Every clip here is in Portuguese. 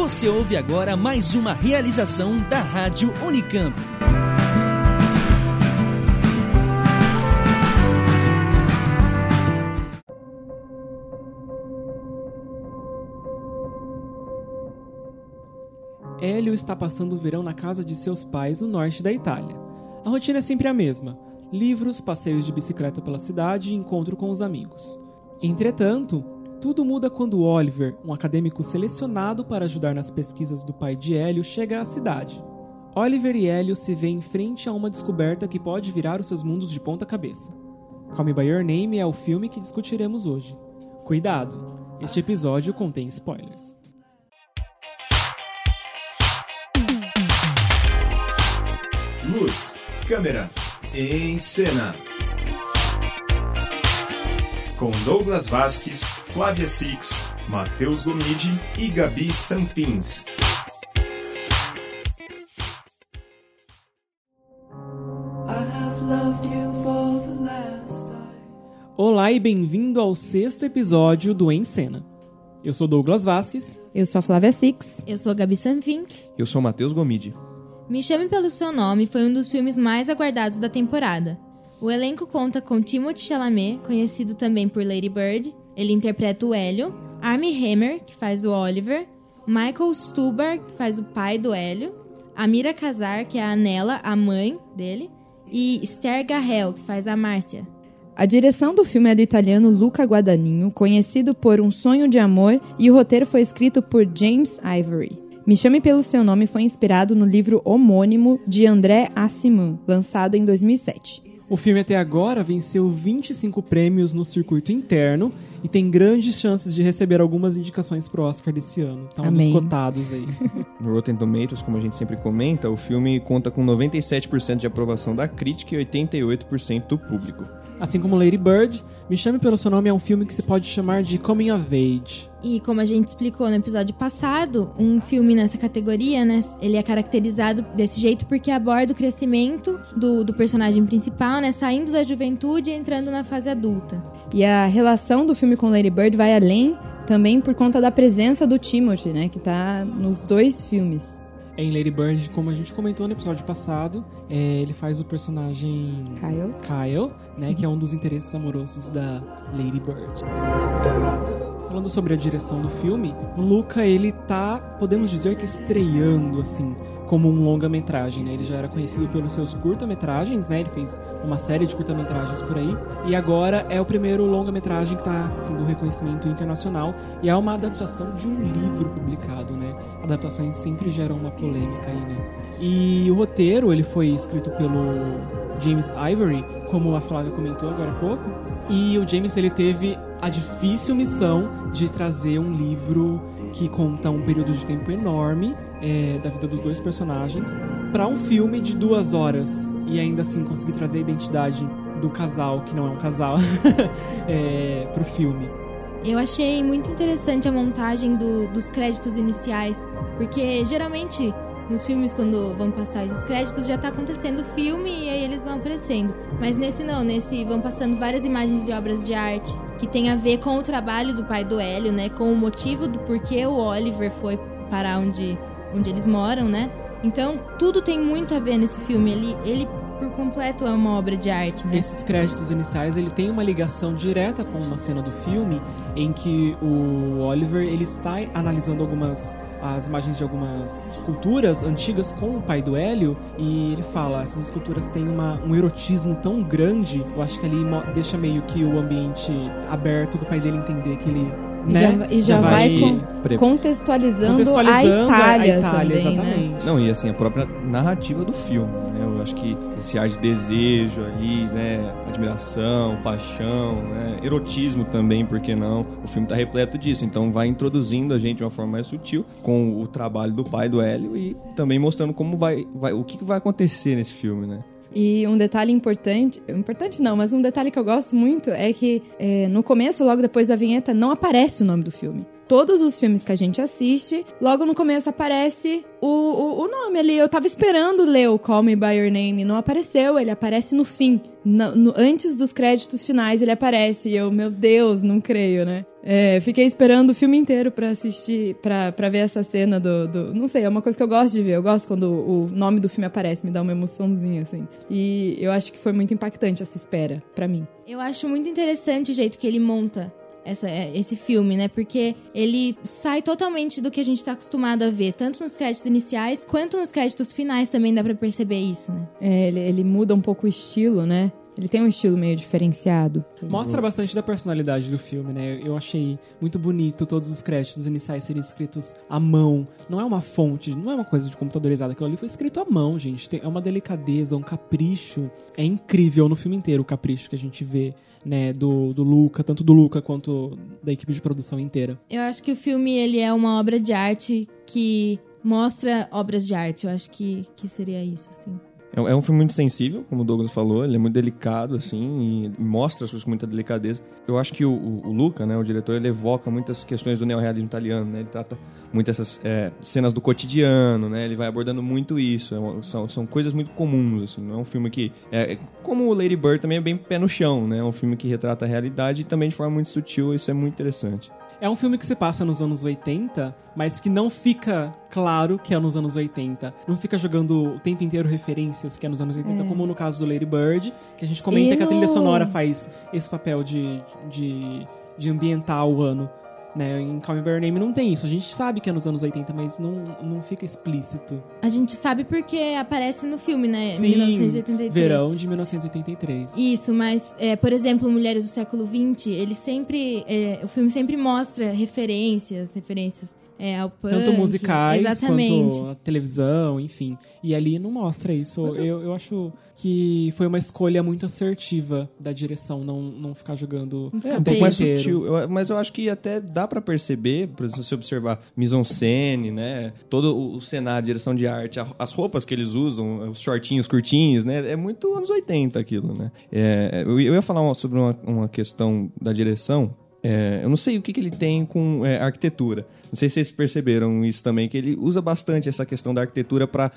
Você ouve agora mais uma realização da Rádio Unicamp. Hélio está passando o verão na casa de seus pais no norte da Itália. A rotina é sempre a mesma: livros, passeios de bicicleta pela cidade e encontro com os amigos. Entretanto, tudo muda quando Oliver, um acadêmico selecionado para ajudar nas pesquisas do pai de Hélio, chega à cidade. Oliver e Hélio se veem em frente a uma descoberta que pode virar os seus mundos de ponta cabeça. Call Me By Your Name é o filme que discutiremos hoje. Cuidado, este episódio contém spoilers. Luz, câmera, em cena. Com Douglas Vasques, Flávia Six, Matheus Gomide e Gabi Sampins. Olá e bem-vindo ao sexto episódio do Em Cena. Eu sou Douglas Vasques. Eu sou a Flávia Six. Eu sou a Gabi Sanfins. Eu sou Matheus Gomide. Me Chame Pelo Seu Nome foi um dos filmes mais aguardados da temporada. O elenco conta com Timothée Chalamet, conhecido também por Lady Bird, ele interpreta o Hélio, Armie Hammer, que faz o Oliver, Michael Stubar, que faz o pai do Hélio, Amira Kazar, que é a Anela, a mãe dele, e Esther Garrel, que faz a Márcia. A direção do filme é do italiano Luca Guadagnino, conhecido por Um Sonho de Amor, e o roteiro foi escrito por James Ivory. Me Chame Pelo Seu Nome foi inspirado no livro homônimo de André Assiman, lançado em 2007. O filme até agora venceu 25 prêmios no circuito interno e tem grandes chances de receber algumas indicações pro Oscar desse ano. Tá um dos cotados aí. No Rotten Tomatoes, como a gente sempre comenta, o filme conta com 97% de aprovação da crítica e 88% do público. Assim como Lady Bird, Me Chame Pelo Seu Nome é um filme que se pode chamar de Coming of Age. E como a gente explicou no episódio passado, um filme nessa categoria, né, ele é caracterizado desse jeito porque aborda o crescimento do, do personagem principal, né, saindo da juventude e entrando na fase adulta. E a relação do filme com Lady Bird vai além também por conta da presença do Timothy, né, que tá nos dois filmes. Em Lady Bird, como a gente comentou no episódio passado, é, ele faz o personagem Kyle. Kyle, né, que é um dos interesses amorosos da Lady Bird. Falando sobre a direção do filme, o Luca, ele tá, podemos dizer que estreando, assim, como um longa-metragem, né? Ele já era conhecido pelos seus curta-metragens, né? Ele fez uma série de curta-metragens por aí. E agora é o primeiro longa-metragem que tá tendo reconhecimento internacional. E é uma adaptação de um livro publicado, né? Adaptações sempre geram uma polêmica aí, né? E o roteiro, ele foi escrito pelo James Ivory, como a Flávia comentou agora há pouco. E o James, ele teve a difícil missão de trazer um livro que conta um período de tempo enorme é, da vida dos dois personagens para um filme de duas horas e ainda assim conseguir trazer a identidade do casal, que não é um casal, é, pro filme. Eu achei muito interessante a montagem do- dos créditos iniciais, porque geralmente nos filmes, quando vão passar esses créditos, já tá acontecendo o filme e aí eles vão aparecendo. Mas nesse não, nesse vão passando várias imagens de obras de arte que tem a ver com o trabalho do pai do Hélio, né? Com o motivo do porquê o Oliver foi para onde, onde eles moram, né? Então, tudo tem muito a ver nesse filme. Ele, ele por completo, é uma obra de arte, né? Esses créditos iniciais, ele tem uma ligação direta com uma cena do filme em que o Oliver, ele está analisando algumas as imagens de algumas esculturas antigas com o pai do Hélio e ele fala, essas esculturas têm uma, um erotismo tão grande, eu acho que ali deixa meio que o ambiente aberto para o pai dele entender que ele E né, já, e já, vai, com- Pre- contextualizando, contextualizando a Itália, Itália, também, né? exatamente. Não, e assim, a própria narrativa do filme, né? Eu acho que esse ar de desejo ali, né? Admiração, paixão, né? Erotismo também, por que não? O filme tá repleto disso, então vai introduzindo a gente de uma forma mais sutil com o trabalho do pai do Hélio e também mostrando como vai, vai o que que vai acontecer nesse filme, né? E um detalhe importante, importante não, mas um detalhe que eu gosto muito é que é, no começo, logo depois da vinheta, não aparece o nome do filme. Todos os filmes que a gente assiste, logo no começo aparece o, o, o nome ali. Eu tava esperando ler o Call Me By Your Name, não apareceu, ele aparece no fim. no- no- antes dos créditos finais ele aparece e eu, meu Deus, não creio, né? É, fiquei esperando o filme inteiro pra assistir, pra ver essa cena do, do- Não sei, é uma coisa que eu gosto de ver. Eu gosto quando o nome do filme aparece, me dá uma emoçãozinha, assim. E eu acho que foi muito impactante essa espera, pra mim. Eu acho muito interessante o jeito que ele monta essa- é, esse filme, né? Porque ele sai totalmente do que a gente tá acostumado a ver, tanto nos créditos iniciais quanto nos créditos finais também dá pra perceber isso, né? É, ele, ele muda um pouco o estilo, né? Ele tem um estilo meio diferenciado. Mostra bastante da personalidade do filme, né? Eu achei muito bonito todos os créditos iniciais serem escritos à mão. Não é uma fonte, não é uma coisa de computadorizada. Aquilo ali foi escrito à mão, gente. Tem- é uma delicadeza, um capricho. É incrível no filme inteiro o capricho que a gente vê, né? Do, do Luca, tanto do Luca quanto da equipe de produção inteira. Eu acho que o filme ele é uma obra de arte que mostra obras de arte. Eu acho que, que seria isso, assim. É, é um filme muito sensível, como o Douglas falou, ele é muito delicado, assim, e mostra as coisas com muita delicadeza. Eu acho que o, o, o Luca, né, o diretor, ele evoca muitas questões do neorrealismo italiano, né? Ele trata muito essas é, cenas do cotidiano, né? Ele vai abordando muito isso. É são, são coisas muito comuns, assim. Não é um filme que... É, é- como o Lady Bird também é bem pé no chão, né? É um filme que retrata a realidade e também de forma muito sutil. Isso é muito interessante. É um filme que se passa nos anos 80, mas que não fica claro que é nos anos 80. Não fica jogando o tempo inteiro referências que é nos anos 80, como no caso do Lady Bird, que a gente comenta que a trilha no- sonora faz esse papel de, de, de ambientar o ano. Né? Em Call Me By Your Name não tem isso. A gente sabe que é nos anos 80, mas não, não fica explícito. A gente sabe porque aparece no filme, né? Sim, 1983. verão de 1983. Isso, mas, é, por exemplo, Mulheres do Século XX, ele sempre. é, o filme sempre mostra referências, referências é, ao punk. Tanto musicais Exatamente. quanto a televisão, enfim. E ali não mostra isso. Eu, eu acho que foi uma escolha muito assertiva da direção, não, não ficar jogando Não o ficar um tempo pouco mais preso. inteiro. sutil. Eu- mas eu acho que até dá pra perceber, por exemplo, se você observar mise-en-scène, né? Todo o, o cenário, direção de arte, a- as roupas que eles usam, os shortinhos curtinhos, né? É muito anos 80 aquilo, né? É, eu, eu ia falar uma- sobre uma, uma questão da direção. É, eu não sei o que, que ele tem com é, arquitetura. Não sei se vocês perceberam isso também, que ele usa bastante essa questão da arquitetura para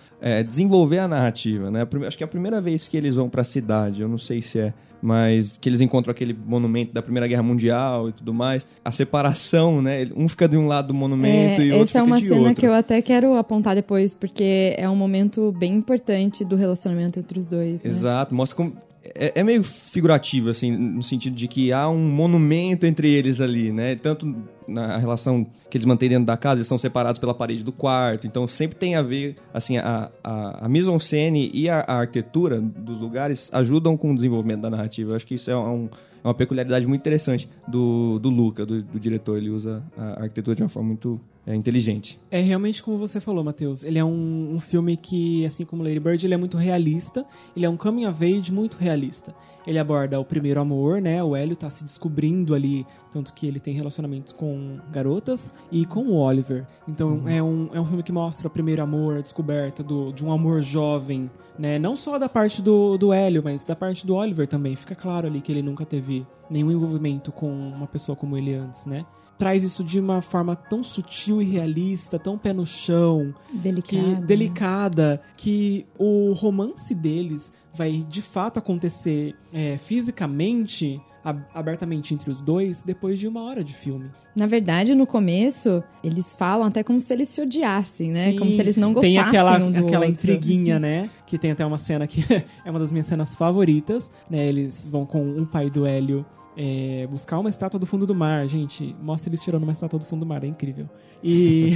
desenvolver a narrativa, né? Acho que é a primeira vez que eles vão para a cidade, eu não sei se é, mas que eles encontram aquele monumento da Primeira Guerra Mundial e tudo mais. A separação, né? Um fica de um lado do monumento É, e o outro essa é fica uma de cena outro. que eu até quero apontar depois, porque é um momento bem importante do relacionamento entre os dois. né? Exato, mostra como. É, é meio figurativo, assim, no sentido de que há um monumento entre eles ali, né? Tanto na relação que eles mantêm dentro da casa, eles são separados pela parede do quarto, então sempre tem a ver, assim, a, a, a mise-en-scène e a, a arquitetura dos lugares ajudam com o desenvolvimento da narrativa. Eu acho que isso é um- é uma peculiaridade muito interessante do, do Luca, do, do diretor. Ele usa a arquitetura de uma forma muito é, inteligente. É realmente como você falou, Matheus. Ele é um, um filme que, assim como Lady Bird, ele é muito realista. Ele é um coming of age muito realista. Ele aborda o primeiro amor, né? O Hélio tá se descobrindo ali, tanto que ele tem relacionamento com garotas e com o Oliver. Então é, um, é um filme que mostra o primeiro amor, a descoberta do, de um amor jovem, né? Não só da parte do, do Hélio, mas da parte do Oliver também. Fica claro ali que ele nunca teve nenhum envolvimento com uma pessoa como ele antes, né? Traz isso de uma forma tão sutil e realista, tão pé no chão, Delicado. que né? delicada, que o romance deles vai de fato acontecer é, fisicamente, ab- abertamente entre os dois, depois de uma hora de filme. Na verdade, no começo, eles falam até como se eles se odiassem, né? Sim, como se eles não gostassem Tem aquela, um do aquela outro. intriguinha, né? Que tem até uma cena que é uma das minhas cenas favoritas, né? Eles vão com um pai do Hélio é, buscar uma estátua do fundo do mar. Gente, mostra eles tirando uma estátua do fundo do mar, é incrível. E,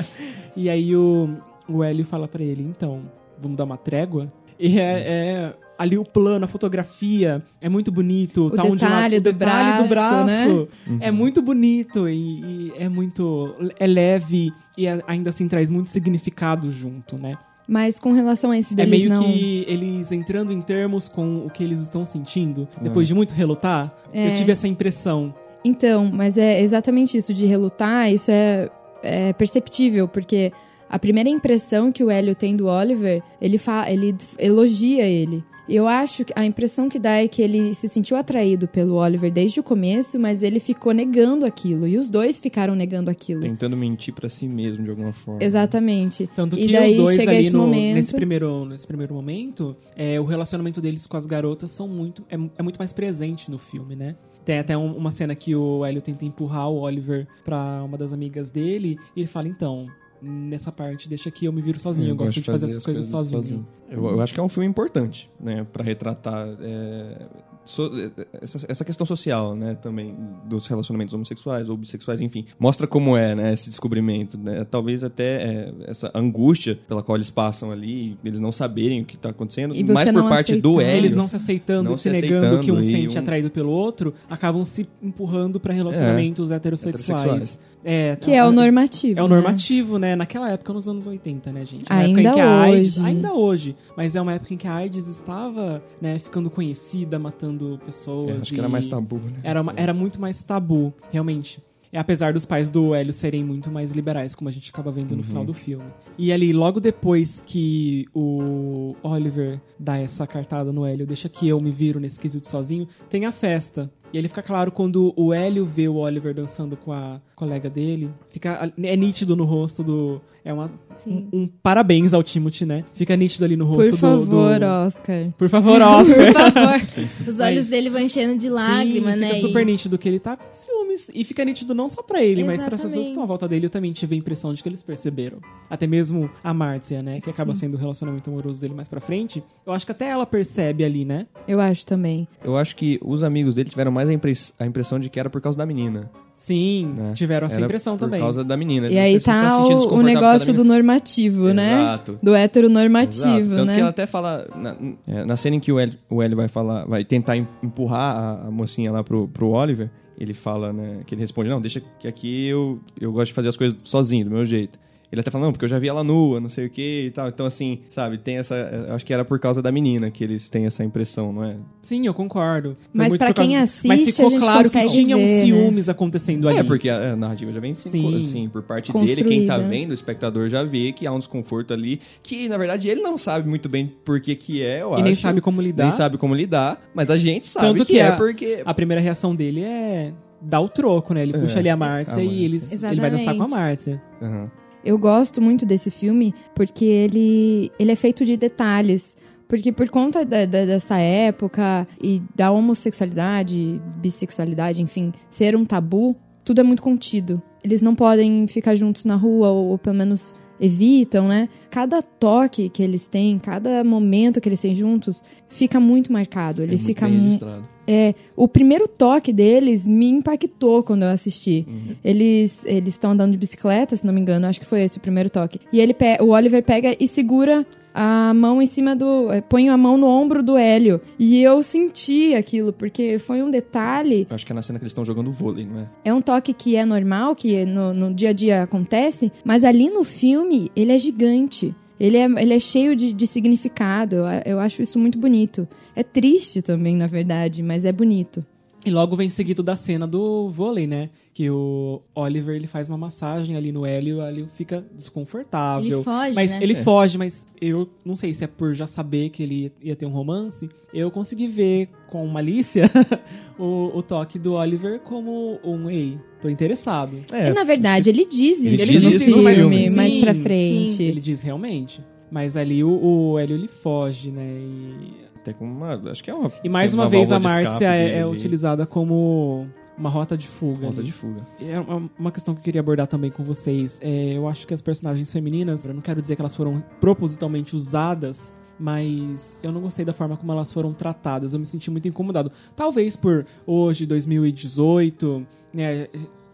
e aí o, o Hélio fala pra ele, então, vamos dar uma trégua? E é, é ali o plano, a fotografia é muito bonito. O tá onde detalhe o do detalhe do braço, braço Uhum. é muito bonito e, e é muito é leve e é- ainda assim traz muito significado junto, né? Mas com relação a isso É deles meio não... que eles entrando em termos com o que eles estão sentindo depois de muito relutar. É. Eu tive essa impressão. Então, mas é exatamente isso de relutar, isso é, é perceptível, porque a primeira impressão que o Hélio tem do Oliver, ele, fa ele elogia ele. Eu acho que a impressão que dá é que ele se sentiu atraído pelo Oliver desde o começo, mas ele ficou negando aquilo. E os dois ficaram negando aquilo. Tentando mentir pra si mesmo de alguma forma. Exatamente. Tanto E que daí os dois chega ali esse no- momento- nesse, primeiro, nesse primeiro momento, é, o relacionamento deles com as garotas são muito, é, é muito mais presente no filme, né? Tem até um- uma cena que o Hélio tenta empurrar o Oliver pra uma das amigas dele e ele fala, então, nessa parte deixa que eu me viro sozinho, eu, gosto de fazer, essas as coisas, sozinho. Eu, eu acho que é um filme importante, né, para retratar é, so- essa, essa questão social, né, também dos relacionamentos homossexuais ou bissexuais, enfim, mostra como é, né, esse descobrimento, né, talvez até é, essa angústia pela qual eles passam ali, eles não saberem o que tá acontecendo, E mais por parte do aceitar. Hélio. Eles não se aceitando, Não se, se negando aceitando que um sente um- atraído pelo outro, acabam se empurrando pra relacionamentos heterossexuais. Heterossexuais. É, Que é o normativo. É o né? normativo, né? Naquela época, nos anos 80, né, gente? Uma Ainda época em que a AIDS, hoje. ainda hoje. Mas é uma época em que a AIDS estava, né, ficando conhecida, matando pessoas. É, acho que era mais tabu, né? Era, uma- era muito mais tabu, realmente. É, apesar dos pais do Hélio serem muito mais liberais, como a gente acaba vendo no final do filme. E ali, logo depois que o Oliver dá essa cartada no Hélio, deixa que eu me viro nesse quesito sozinho, tem a festa. E ele fica claro quando o Hélio vê o Oliver dançando com a colega dele. Fica, é nítido no rosto do. É uma, Sim. um, um parabéns ao Timothy, né? Fica nítido ali no rosto Por do- favor, do. Oscar. Por favor, Oscar. Por favor. Os olhos Mas- dele vão enchendo de lágrima, Sim, né? Fica E- super nítido que ele tá com ciúmes. E fica nítido não só pra ele, mas para as pessoas que Exatamente. estão à volta dele. Eu também tive a impressão de que eles perceberam. Até mesmo a Márcia, né? Que acaba sendo o relacionamento amoroso dele mais pra frente. Eu acho que até ela percebe ali, né? Eu acho também. Eu acho que os amigos dele tiveram mais a, impress- a impressão de que era por causa da menina. Sim, né? tiveram essa Era impressão por também. causa da menina. E Não aí tá sentindo o, o negócio do normativo, né? Exato. Do heteronormativo, Exato. Tanto né? que ela até fala, na, é, na cena em que o Hélio, o Hélio vai falar, vai tentar em- empurrar a, a mocinha lá pro, pro Oliver, ele fala, né, que ele responde, não, deixa que aqui eu, eu gosto de fazer as coisas sozinho, do meu jeito. Ele até fala, não, porque eu já vi ela nua, não sei o que e tal. Então, assim, sabe, tem essa. Acho que era por causa da menina que eles têm essa impressão, não é? Sim, eu concordo. Foi Mas causa- quem Mas assiste, ficou a gente claro que consegue tinha um ver, né? ciúmes acontecendo ali. É, porque a, a narrativa já vem Sim. assim, por parte dele, quem tá Construída. vendo, o espectador já vê que há um desconforto ali, que na verdade ele não sabe muito bem por que que é, eu E nem acho. sabe como lidar. Nem sabe como lidar, mas a gente sabe Tanto que, que é a- porque... A primeira reação dele é dar o troco, né? Ele É, puxa ali a Márcia a e eles, ele vai dançar com a. Márcia. Aham. Eu gosto muito desse filme porque ele, ele é feito de detalhes. Porque por conta da- da- dessa época e da homossexualidade, bissexualidade, enfim, ser um tabu, tudo é muito contido. Eles não podem ficar juntos na rua, ou, ou pelo menos evitam, né? Cada toque que eles têm, cada momento que eles têm juntos, fica muito marcado. Ele É muito fica bem registrado. É, o primeiro toque deles me impactou quando eu assisti. Eles eles estão andando de bicicleta, se não me engano, acho que foi esse o primeiro toque. E ele o Oliver pega e segura a mão em cima do, eh, põe a mão no ombro do Hélio. E eu senti aquilo porque foi um detalhe Eu acho que é na cena que eles estão jogando vôlei, não é? é um toque que é normal, que no, no dia a dia acontece, mas ali no filme ele é gigante. Ele é, ele é cheio de, de significado. Eu, acho isso muito bonito. É triste também, na verdade, mas é bonito. E logo vem seguido da cena do vôlei, né? Que o Oliver ele faz uma massagem ali no Hélio, ali fica desconfortável. Ele foge, mas né? ele É. foge, mas eu não sei se é por já saber que ele ia ter um romance. Eu consegui ver com malícia o, o toque do Oliver como um ei, tô interessado. É, e na verdade ele diz Ele isso diz no isso filme, no filme. mais Sim, pra sim. frente. Ele diz realmente. Mas ali o, o Hélio ele foge, né? E até com uma... Acho que é uma... E mais uma uma vez a Márcia é, é utilizada como uma rota de fuga. Falta ali. de fuga. É uma- uma questão que eu queria abordar também com vocês. É, eu acho que as personagens femininas, eu não quero dizer que elas foram propositalmente usadas, mas eu não gostei da forma como elas foram tratadas. Eu me senti muito incomodado. Talvez por hoje, 2018, né,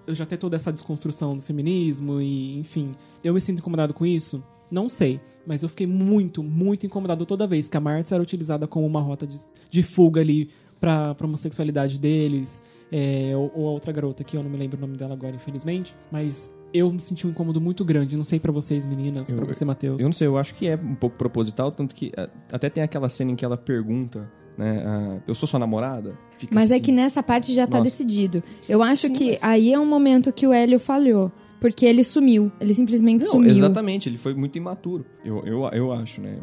eu já ter toda essa desconstrução do feminismo e, enfim, eu me sinto incomodado com isso. Não sei, mas eu fiquei muito, muito incomodado toda vez que a Martha era utilizada como uma rota de, de fuga ali pra, pra homossexualidade deles. É, ou, ou a outra garota, que eu não me lembro o nome dela agora, infelizmente. Mas eu me senti um incômodo muito grande. Não sei pra vocês, meninas, Eu- pra você, Matheus. Eu não sei, eu acho que é um pouco proposital, tanto que a- até tem aquela cena em que ela pergunta, né, ah, eu sou sua namorada? Fica Mas é assim. que nessa parte já tá Nossa. decidido. Eu acho Sim, que mas- aí é um momento que o Hélio falhou. Porque ele sumiu. Ele simplesmente Não, sumiu. exatamente, ele foi muito imaturo. Eu, eu, eu acho, né?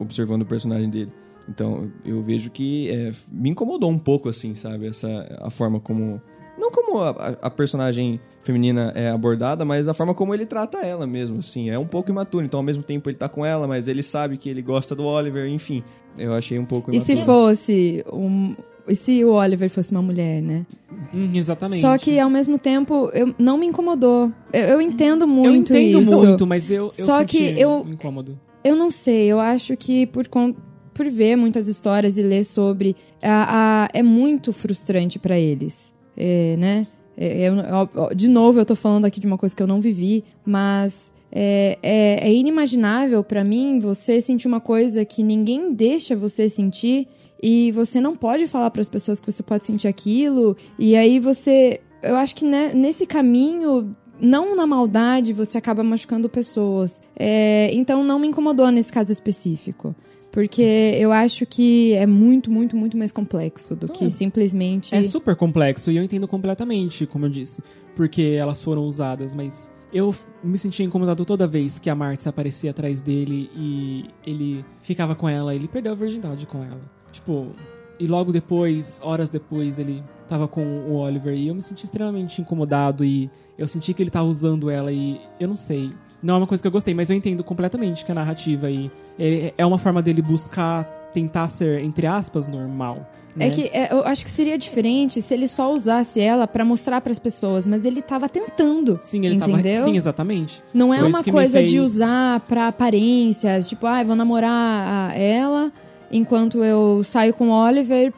Observando o personagem dele. Então eu vejo que é, me incomodou um pouco, assim, sabe? Essa, a forma como. Não como a, a personagem feminina é abordada, mas a forma como ele trata ela mesmo, assim. É um pouco imaturo. Então, ao mesmo tempo, ele tá com ela, mas ele sabe que ele gosta do Oliver, enfim. Eu achei um pouco E imaturo. se fosse um. E se o Oliver fosse uma mulher, né? Hum, exatamente. Só que ao mesmo tempo eu, não me incomodou. Eu, eu entendo muito eu entendo isso. muito, mas eu, eu Só senti que eu- incômodo. Eu não sei, eu acho que por, con- por ver muitas histórias e ler sobre, a, a- é muito frustrante pra eles, é, né? É, eu- ó, ó, de novo, eu tô falando aqui de uma coisa que eu não vivi, mas é, é- é inimaginável pra mim você sentir uma coisa que ninguém deixa você sentir e você não pode falar pras pessoas que você pode sentir aquilo, e aí você. Eu acho que né, nesse caminho não na maldade, você acaba machucando pessoas. É, então não me incomodou nesse caso específico. Porque eu acho que é muito, muito, muito mais complexo do que simplesmente. É super complexo e eu entendo completamente, como eu disse, porque elas foram usadas, mas eu me sentia incomodado toda vez que a Marta aparecia atrás dele e ele ficava com ela, ele perdeu a virgindade com ela. Tipo, e logo depois, horas depois, ele tava com o Oliver e eu me senti extremamente incomodado e eu senti que ele tava usando ela e eu não sei. Não é uma coisa que eu gostei, mas eu entendo completamente que a narrativa aí é é uma forma dele buscar tentar ser, entre aspas, normal. É né? que é, eu acho que seria diferente se ele só usasse ela pra mostrar pras pessoas, mas ele tava tentando. Sim, ele entendeu? tava. Sim, exatamente. Não é Foi uma coisa de fez- usar pra aparências, tipo, ah, vou namorar ela enquanto eu saio com o Oliver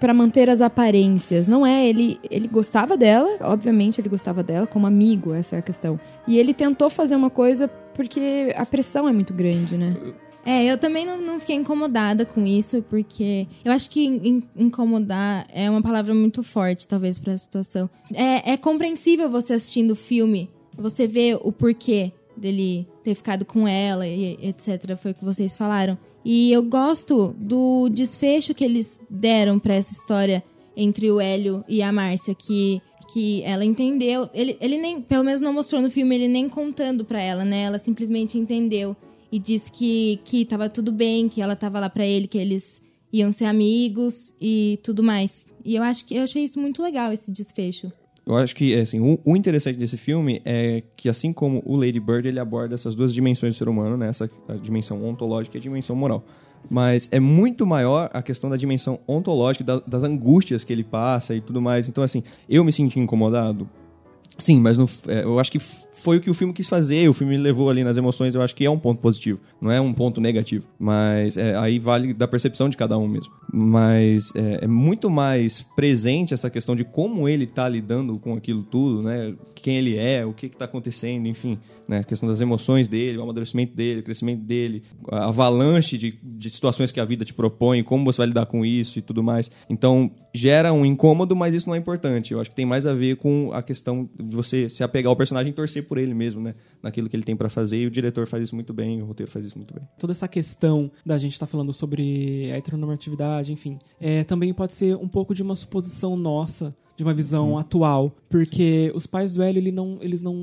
pra manter as aparências. Não é, ele, ele gostava dela, obviamente ele gostava dela, como amigo, essa é a questão. E ele tentou fazer uma coisa porque a pressão é muito grande, né? É, eu também não, não fiquei incomodada com isso, porque eu acho que in- incomodar é uma palavra muito forte, talvez, pra situação. É, é compreensível você assistindo o filme, você vê o porquê dele ter ficado com ela e etc. Foi o que vocês falaram. E eu gosto do desfecho que eles deram pra essa história entre o Hélio e a Márcia, que que ela entendeu. Ele, ele nem, pelo menos não mostrou no filme, ele nem contando pra ela, né? Ela simplesmente entendeu e disse que, que tava tudo bem, que ela tava lá pra ele, que eles iam ser amigos e tudo mais. E eu acho que eu achei isso muito legal, esse desfecho. Eu acho que, assim, o, o interessante desse filme é que, assim como o Lady Bird, ele aborda essas duas dimensões do ser humano, né? Essa a dimensão ontológica e a dimensão moral. Mas é muito maior a questão da dimensão ontológica, da- das angústias que ele passa e tudo mais. Então, assim, eu me senti incomodado. Sim, mas no- é, eu acho que foi o que o filme quis fazer, o filme me levou ali nas emoções, eu acho que é um ponto positivo, não é um ponto negativo. Mas é, aí vale da percepção de cada um mesmo. Mas é, é muito mais presente essa questão de como ele tá lidando com aquilo tudo, né? Quem ele é, o que que tá acontecendo, enfim. Né? A questão das emoções dele, o amadurecimento dele, o crescimento dele, a avalanche de, de situações que a vida te propõe, como você vai lidar com isso e tudo mais. Então, gera um incômodo, mas isso não é importante. Eu acho que tem mais a ver com a questão de você se apegar ao personagem e torcer por ele mesmo, né? Naquilo que ele tem pra fazer, e o diretor faz isso muito bem, o roteiro faz isso muito bem. toda essa questão da gente estar falando sobre a heteronormatividade, enfim, é, também pode ser um pouco de uma suposição nossa, de uma visão atual, porque os pais do Hélio, ele não, eles não,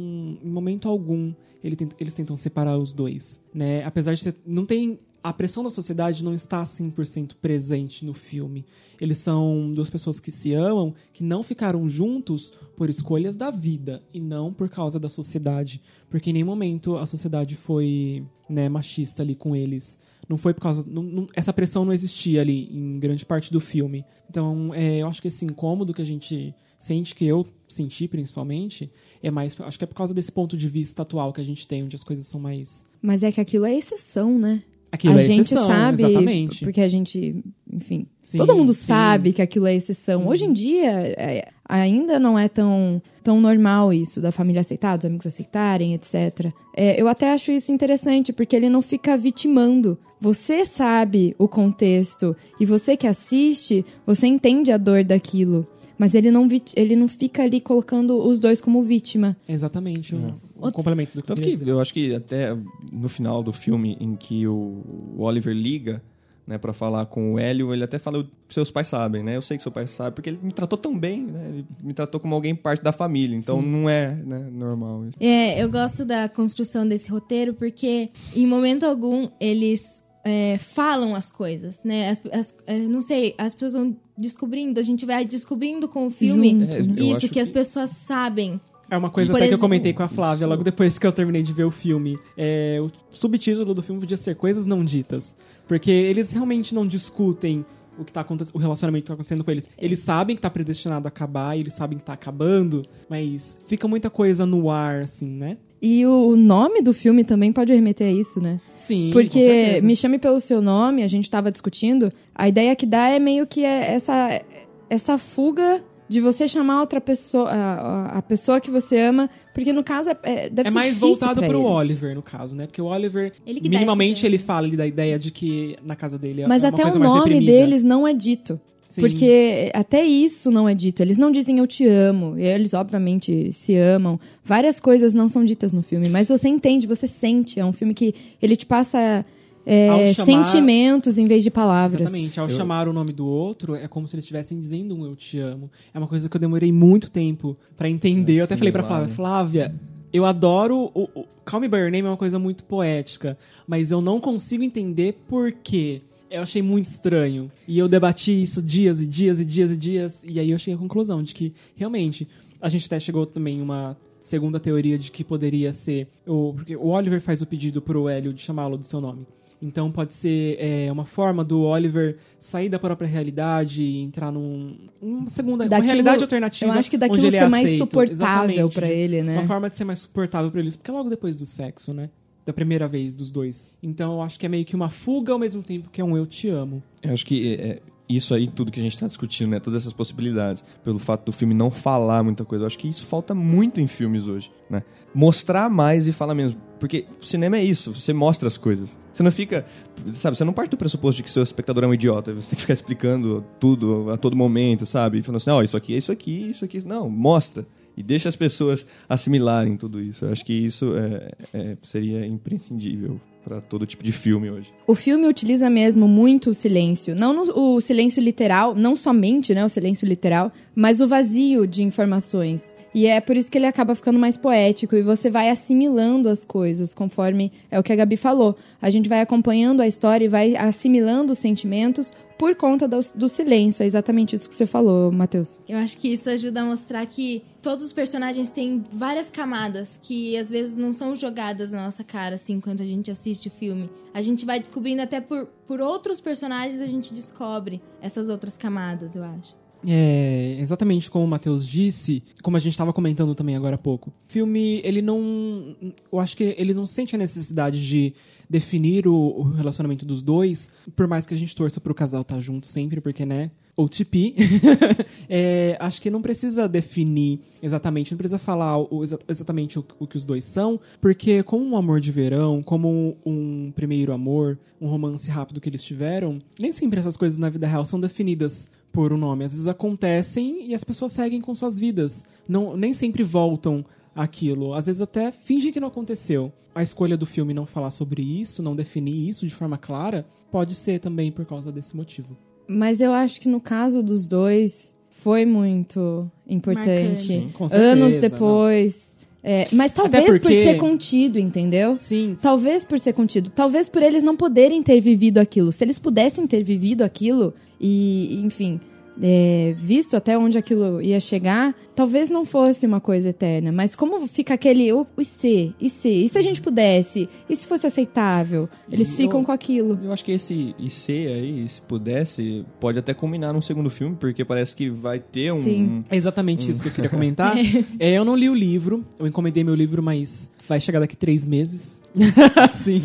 em momento algum, ele tent- eles tentam separar os dois, né? Apesar de ter, não tem a pressão da sociedade não está 100% presente no filme. Eles são duas pessoas que se amam, que não ficaram juntos por escolhas da vida e não por causa da sociedade. Porque em nenhum momento a sociedade foi né, machista ali com eles. Não foi por causa. não- não- essa pressão não existia ali em grande parte do filme. Então, é, eu acho que esse incômodo que a gente sente, que eu senti principalmente, é mais. Acho que é por causa desse ponto de vista atual que a gente tem, onde as coisas são mais. Mas é que aquilo é exceção, né? Aquilo a é gente exceção, sabe, exatamente. porque a gente, enfim, Sim, todo mundo sim. sabe que aquilo é exceção. Hoje em dia, é, ainda não é tão, tão normal isso, da família aceitar, dos amigos aceitarem, etc. É, eu até acho isso interessante, porque ele não fica vitimando. Você sabe o contexto, e você que assiste, você entende a dor daquilo. Mas ele não, ele não fica ali colocando os dois como vítima. Exatamente, um, um Outro- complemento do que eu Tanto que eu acho que até no final do filme em que o, Oliver liga, né, para falar com o Hélio, ele até fala, seus pais sabem, né? Eu sei que seu pai sabe, porque ele me tratou tão bem, né? Ele me tratou como alguém parte da família, então não é né, normal isso. É, eu gosto da construção desse roteiro porque em momento algum eles é, falam as coisas, né? As, as- é, não sei, as pessoas vão descobrindo, a gente vai descobrindo com o filme Junto, É, eu isso acho que, as pessoas sabem. É uma coisa Por até que eu exemplo- comentei com a Flávia logo depois que eu terminei de ver o filme. É, o subtítulo do filme podia ser Coisas Não Ditas. Porque eles realmente não discutem o que tá acontecendo, o relacionamento que tá acontecendo com eles. Eles sabem que tá predestinado a acabar, eles sabem que tá acabando, mas fica muita coisa no ar, assim, né? E o nome do filme também pode remeter a isso, né? Sim. Porque. Me Chame Pelo Seu Nome, a gente tava discutindo, a ideia que dá é meio que é essa, essa fuga de você chamar outra pessoa, a, a pessoa que você ama, porque no caso é, é- deve É ser mais voltado pro eles. Oliver, no caso, né? Porque o Oliver, Ele minimamente, ele fala ali da ideia de que na casa dele é Mas é uma até o nome deles não é dito. Sim. Porque até isso não é dito. Eles não dizem eu te amo. Eles, obviamente, se amam. Várias coisas não são ditas no filme. Mas você entende, você sente. É um filme que ele te passa é, chamar- sentimentos em vez de palavras. Exatamente. Ao chamar o nome do outro, é como se eles estivessem dizendo um eu te amo. É uma coisa que eu demorei muito tempo pra entender. eu até falei pra Flávia, Flávia, eu adoro o, o Call Me By Your Name é uma coisa muito poética, mas eu não consigo entender por quê. Eu achei muito estranho. E eu debati isso dias e dias e dias e dias. E aí eu cheguei à conclusão de que, realmente, a gente até chegou também uma segunda teoria de que poderia ser. O, porque o Oliver faz o pedido pro Hélio de chamá-lo do seu nome. Então pode ser é, uma forma do Oliver sair da própria realidade e entrar num, uma segunda uma Daquilo- realidade alternativa. Eu acho que daquilo onde ele ser é mais aceito. suportável de- ele, né? Uma forma de ser mais suportável pra eles, porque é logo depois do sexo, né? Da primeira vez dos dois. Então eu acho que é meio que uma fuga ao mesmo tempo que é um eu te amo. Eu acho que é, isso aí, tudo que a gente tá discutindo, né? Todas essas possibilidades, pelo fato do filme não falar muita coisa. Eu acho que isso falta muito em filmes hoje, né? Mostrar mais e falar menos. Porque cinema é isso, você mostra as coisas. Você não fica. Sabe, você não parte do pressuposto de que seu espectador é um idiota. Você tem que ficar explicando tudo a todo momento, sabe? E falando assim, ó, isso aqui é isso aqui, isso aqui. Não, mostra. E deixa as pessoas assimilarem tudo isso. Eu acho que isso é- é- seria imprescindível para todo tipo de filme hoje. O filme utiliza mesmo muito o silêncio. Não no- o silêncio literal, não somente né, o silêncio literal, mas o vazio de informações. E é por isso que ele acaba ficando mais poético e você vai assimilando as coisas, conforme é o que a Gabi falou. A gente vai acompanhando a história e vai assimilando os sentimentos por conta do, do silêncio. É exatamente isso que você falou, Matheus. Eu acho que isso ajuda a mostrar que todos os personagens têm várias camadas que às vezes não são jogadas na nossa cara, assim, enquanto a gente assiste o filme. A gente vai descobrindo até por, por outros personagens, a gente descobre essas outras camadas, eu acho. É, exatamente como o Matheus disse, como a gente estava comentando também agora há pouco. O filme, ele não. Eu acho que ele não sente a necessidade de definir o, o relacionamento dos dois, por mais que a gente torça pro casal estar junto sempre, porque, né? OTP. é, acho que não precisa definir exatamente, não precisa falar o- exa- exatamente o, o que os dois são, porque como um amor de verão, como um, um primeiro amor, um romance rápido que eles tiveram, nem sempre essas coisas na vida real são definidas por um nome. Às vezes acontecem e as pessoas seguem com suas vidas. Não, nem sempre voltam aquilo. Às vezes até fingem que não aconteceu. A escolha do filme não falar sobre isso, não definir isso de forma clara, pode ser também por causa desse motivo. Mas eu acho que no caso dos dois foi muito importante. Com certeza, Anos depois. É, mas talvez por porque- ser contido, entendeu? Sim, Talvez por ser contido. Talvez por eles não poderem ter vivido aquilo. Se eles pudessem ter vivido aquilo e, enfim, é, visto até onde aquilo ia chegar, talvez não fosse uma coisa eterna. Mas como fica aquele. "Oh, E se? E se? E se a gente pudesse? E se fosse aceitável? Eles E ficam eu- com aquilo. Eu acho que esse IC aí, se pudesse, pode até culminar num segundo filme, porque parece que vai ter um. Sim. É exatamente isso que eu queria comentar. É, eu não li o livro, eu encomendei meu livro, mas vai chegar daqui três meses. Sim.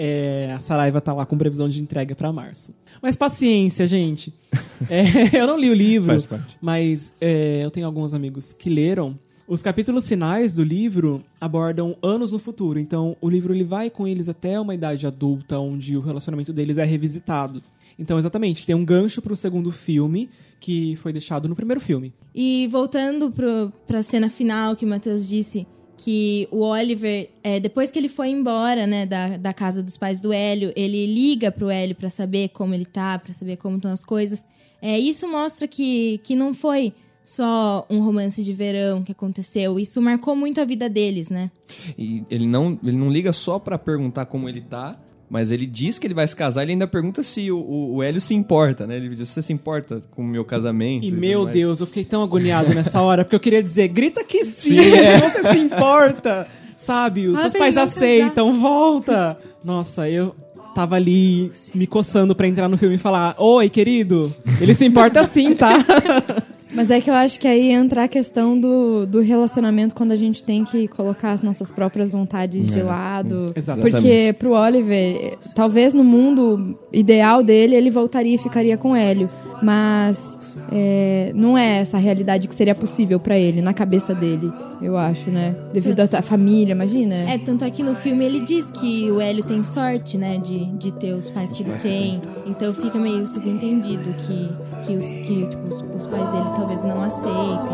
É, a Saraiva tá lá com previsão de entrega pra março. Mas paciência, gente. É, eu não li o livro, Faz parte. mas é, eu tenho alguns amigos que leram. Os capítulos finais do livro abordam anos no futuro. Então, o livro ele vai com eles até uma idade adulta, onde o relacionamento deles é revisitado. Então, exatamente, tem um gancho pro segundo filme que foi deixado no primeiro filme. E voltando pro, pra cena final que o Matheus disse, que o Oliver, é, depois que ele foi embora, né, da, da casa dos pais do Hélio, ele liga pro Hélio pra saber como ele tá, pra saber como estão as coisas. É, isso mostra que, que não foi só um romance de verão que aconteceu. Isso marcou muito a vida deles, né? E ele não, ele não liga só pra perguntar como ele tá, Mas ele diz que ele vai se casar, ele ainda pergunta se o, o, o Hélio se importa, né? Ele diz, você se importa com o meu casamento? E tudo meu. Deus, eu fiquei tão agoniado nessa hora, porque eu queria dizer, grita que sim, Sim, é. você se importa. Sabe, os seus pais aceitam, volta. Nossa, eu tava ali me coçando pra entrar no filme e falar, oi, querido, ele se importa sim, tá? Mas é que eu acho que aí entra a questão do, do relacionamento quando a gente tem que colocar as nossas próprias vontades de lado. Exatamente. Porque pro Oliver, talvez no mundo ideal dele, ele voltaria e ficaria com o Hélio. Mas é, não é essa a realidade que seria possível pra ele, na cabeça dele, eu acho, né? Devido à à família, imagina. É, tanto aqui no filme ele diz que o Hélio tem sorte, né, de, de ter os pais que ele tem. Então fica meio subentendido que, que, os, que tipo, os, os pais dele talvez não aceitem.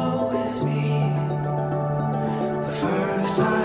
First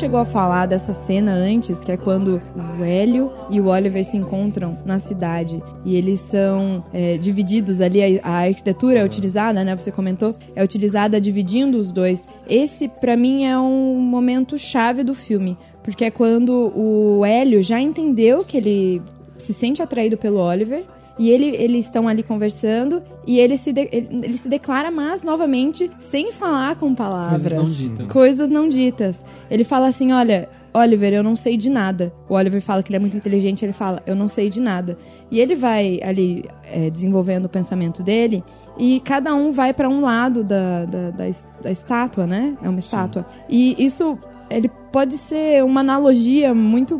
chegou a falar dessa cena antes, que é quando o Hélio e o Oliver se encontram na cidade. E eles são é, divididos ali, a, a arquitetura é utilizada, né? Você comentou, é utilizada dividindo os dois. Esse, pra mim, é um momento chave do filme. Porque é quando o Hélio já entendeu que ele se sente atraído pelo Oliver. E ele, eles estão ali conversando e ele se, de- ele, ele se declara, mas novamente, sem falar com palavras. Coisas não ditas. Coisas não ditas. Ele fala assim: olha, Oliver, eu não sei de nada. O Oliver fala que ele é muito inteligente, ele fala, eu não sei de nada. E ele vai ali é, desenvolvendo o pensamento dele, e cada um vai para um lado da, da, da, da estátua, né? É uma estátua. E isso ele pode ser uma analogia muito.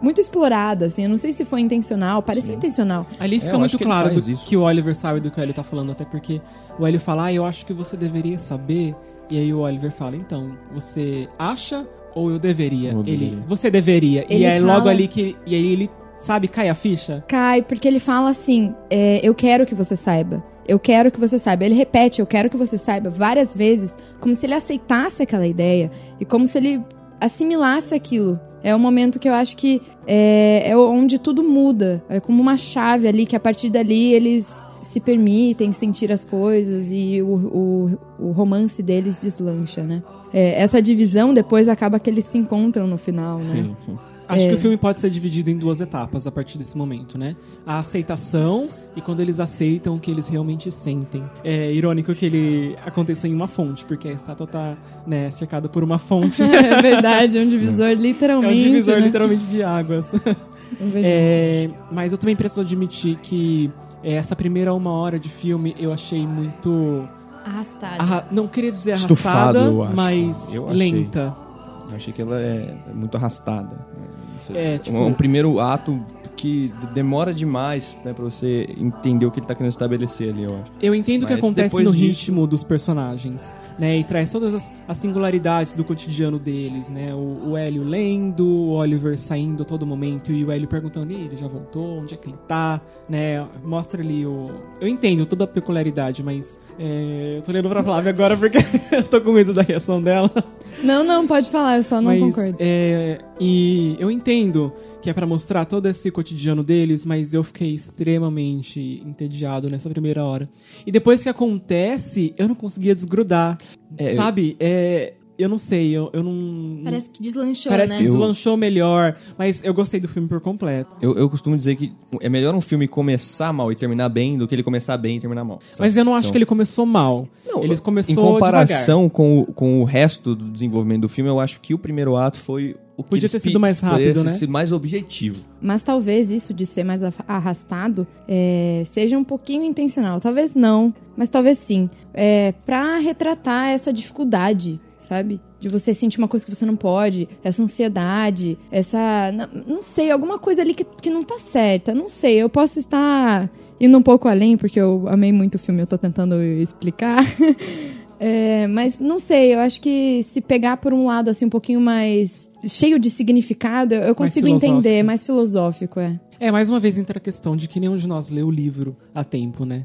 Muito explorada, assim. Eu não sei se foi intencional, parece intencional. Ali É, fica eu muito que claro do que o Oliver sabe do que o Hélio tá falando, até porque o Hélio fala, ah, eu acho que você deveria saber. E aí o Oliver fala, então, você acha ou eu deveria? Eu Ele, deveria. você deveria. Ele e aí logo fala- ali que. E aí ele, sabe, cai a ficha. Cai, porque ele fala assim: é, Eu quero que você saiba. Eu quero que você saiba. Ele repete: Eu quero que você saiba várias vezes, como se ele aceitasse aquela ideia e como se ele assimilasse aquilo. É o momento que eu acho que é, é onde tudo muda. É como uma chave ali, que a partir dali eles se permitem sentir as coisas e o, o, o romance deles deslancha, né? É, essa divisão depois acaba que eles se encontram no final, né? Sim, sim. Acho É. que o filme pode ser dividido em duas etapas a partir desse momento, né? A aceitação e quando eles aceitam o que eles realmente sentem. É irônico que ele aconteça em uma fonte, porque a estátua tá, né, cercada por uma fonte. é verdade, é um divisor É literalmente. um divisor né? literalmente de águas. É verdade. É, mas eu também preciso admitir que é, essa primeira uma hora de filme eu achei muito. Arrastado. arra- Não queria dizer Estufado, arrastada, eu acho. mas Eu lenta. Eu achei que ela é é muito arrastada. Sei. É, tipo- um, um primeiro ato que demora demais né, pra você entender o que ele tá querendo estabelecer ali, eu acho. Eu entendo o que acontece no disso- ritmo dos personagens, né? E traz todas as, as singularidades do cotidiano deles, né? O, o Hélio lendo, o Oliver saindo a todo momento e o Hélio perguntando, "E ele já voltou? Onde é que ele tá? Né? Mostra ali o... Eu entendo toda a peculiaridade, mas... é, eu tô olhando pra Flávia agora porque eu tô com medo da reação dela. Não, não, pode falar, eu só não mas, concordo. é, e eu entendo que é pra mostrar todo esse cotidiano deles, mas eu fiquei extremamente entediado nessa primeira hora. E depois que acontece, eu não conseguia desgrudar. É, sabe? É, eu não sei, eu, eu não. Parece que deslanchou, Parece né? que Eu- deslanchou melhor, mas eu gostei do filme por completo. Eu, eu costumo dizer que é melhor um filme começar mal e terminar bem do que ele começar bem e terminar mal. sabe? Mas eu não acho Então, que ele começou mal. Não, ele começou Em comparação com o, com o resto do desenvolvimento do filme, eu acho que o primeiro ato foi o que Podia ter sido mais rápido, né? sido mais objetivo. Mas talvez isso de ser mais arra- arrastado é, seja um pouquinho intencional. Talvez não, mas talvez sim. É, pra retratar essa dificuldade, sabe? De você sentir uma coisa que você não pode, essa ansiedade, essa. Não, não sei, alguma coisa ali que, que não tá certa. Não sei, eu posso estar indo um pouco além, porque eu amei muito o filme, eu tô tentando explicar. É, mas não sei, eu acho que se pegar por um lado assim um pouquinho mais cheio de significado, eu consigo filosófico. entender, mais filosófico, é. É, mais uma vez entra a questão de que nenhum de nós lê o livro a tempo, né?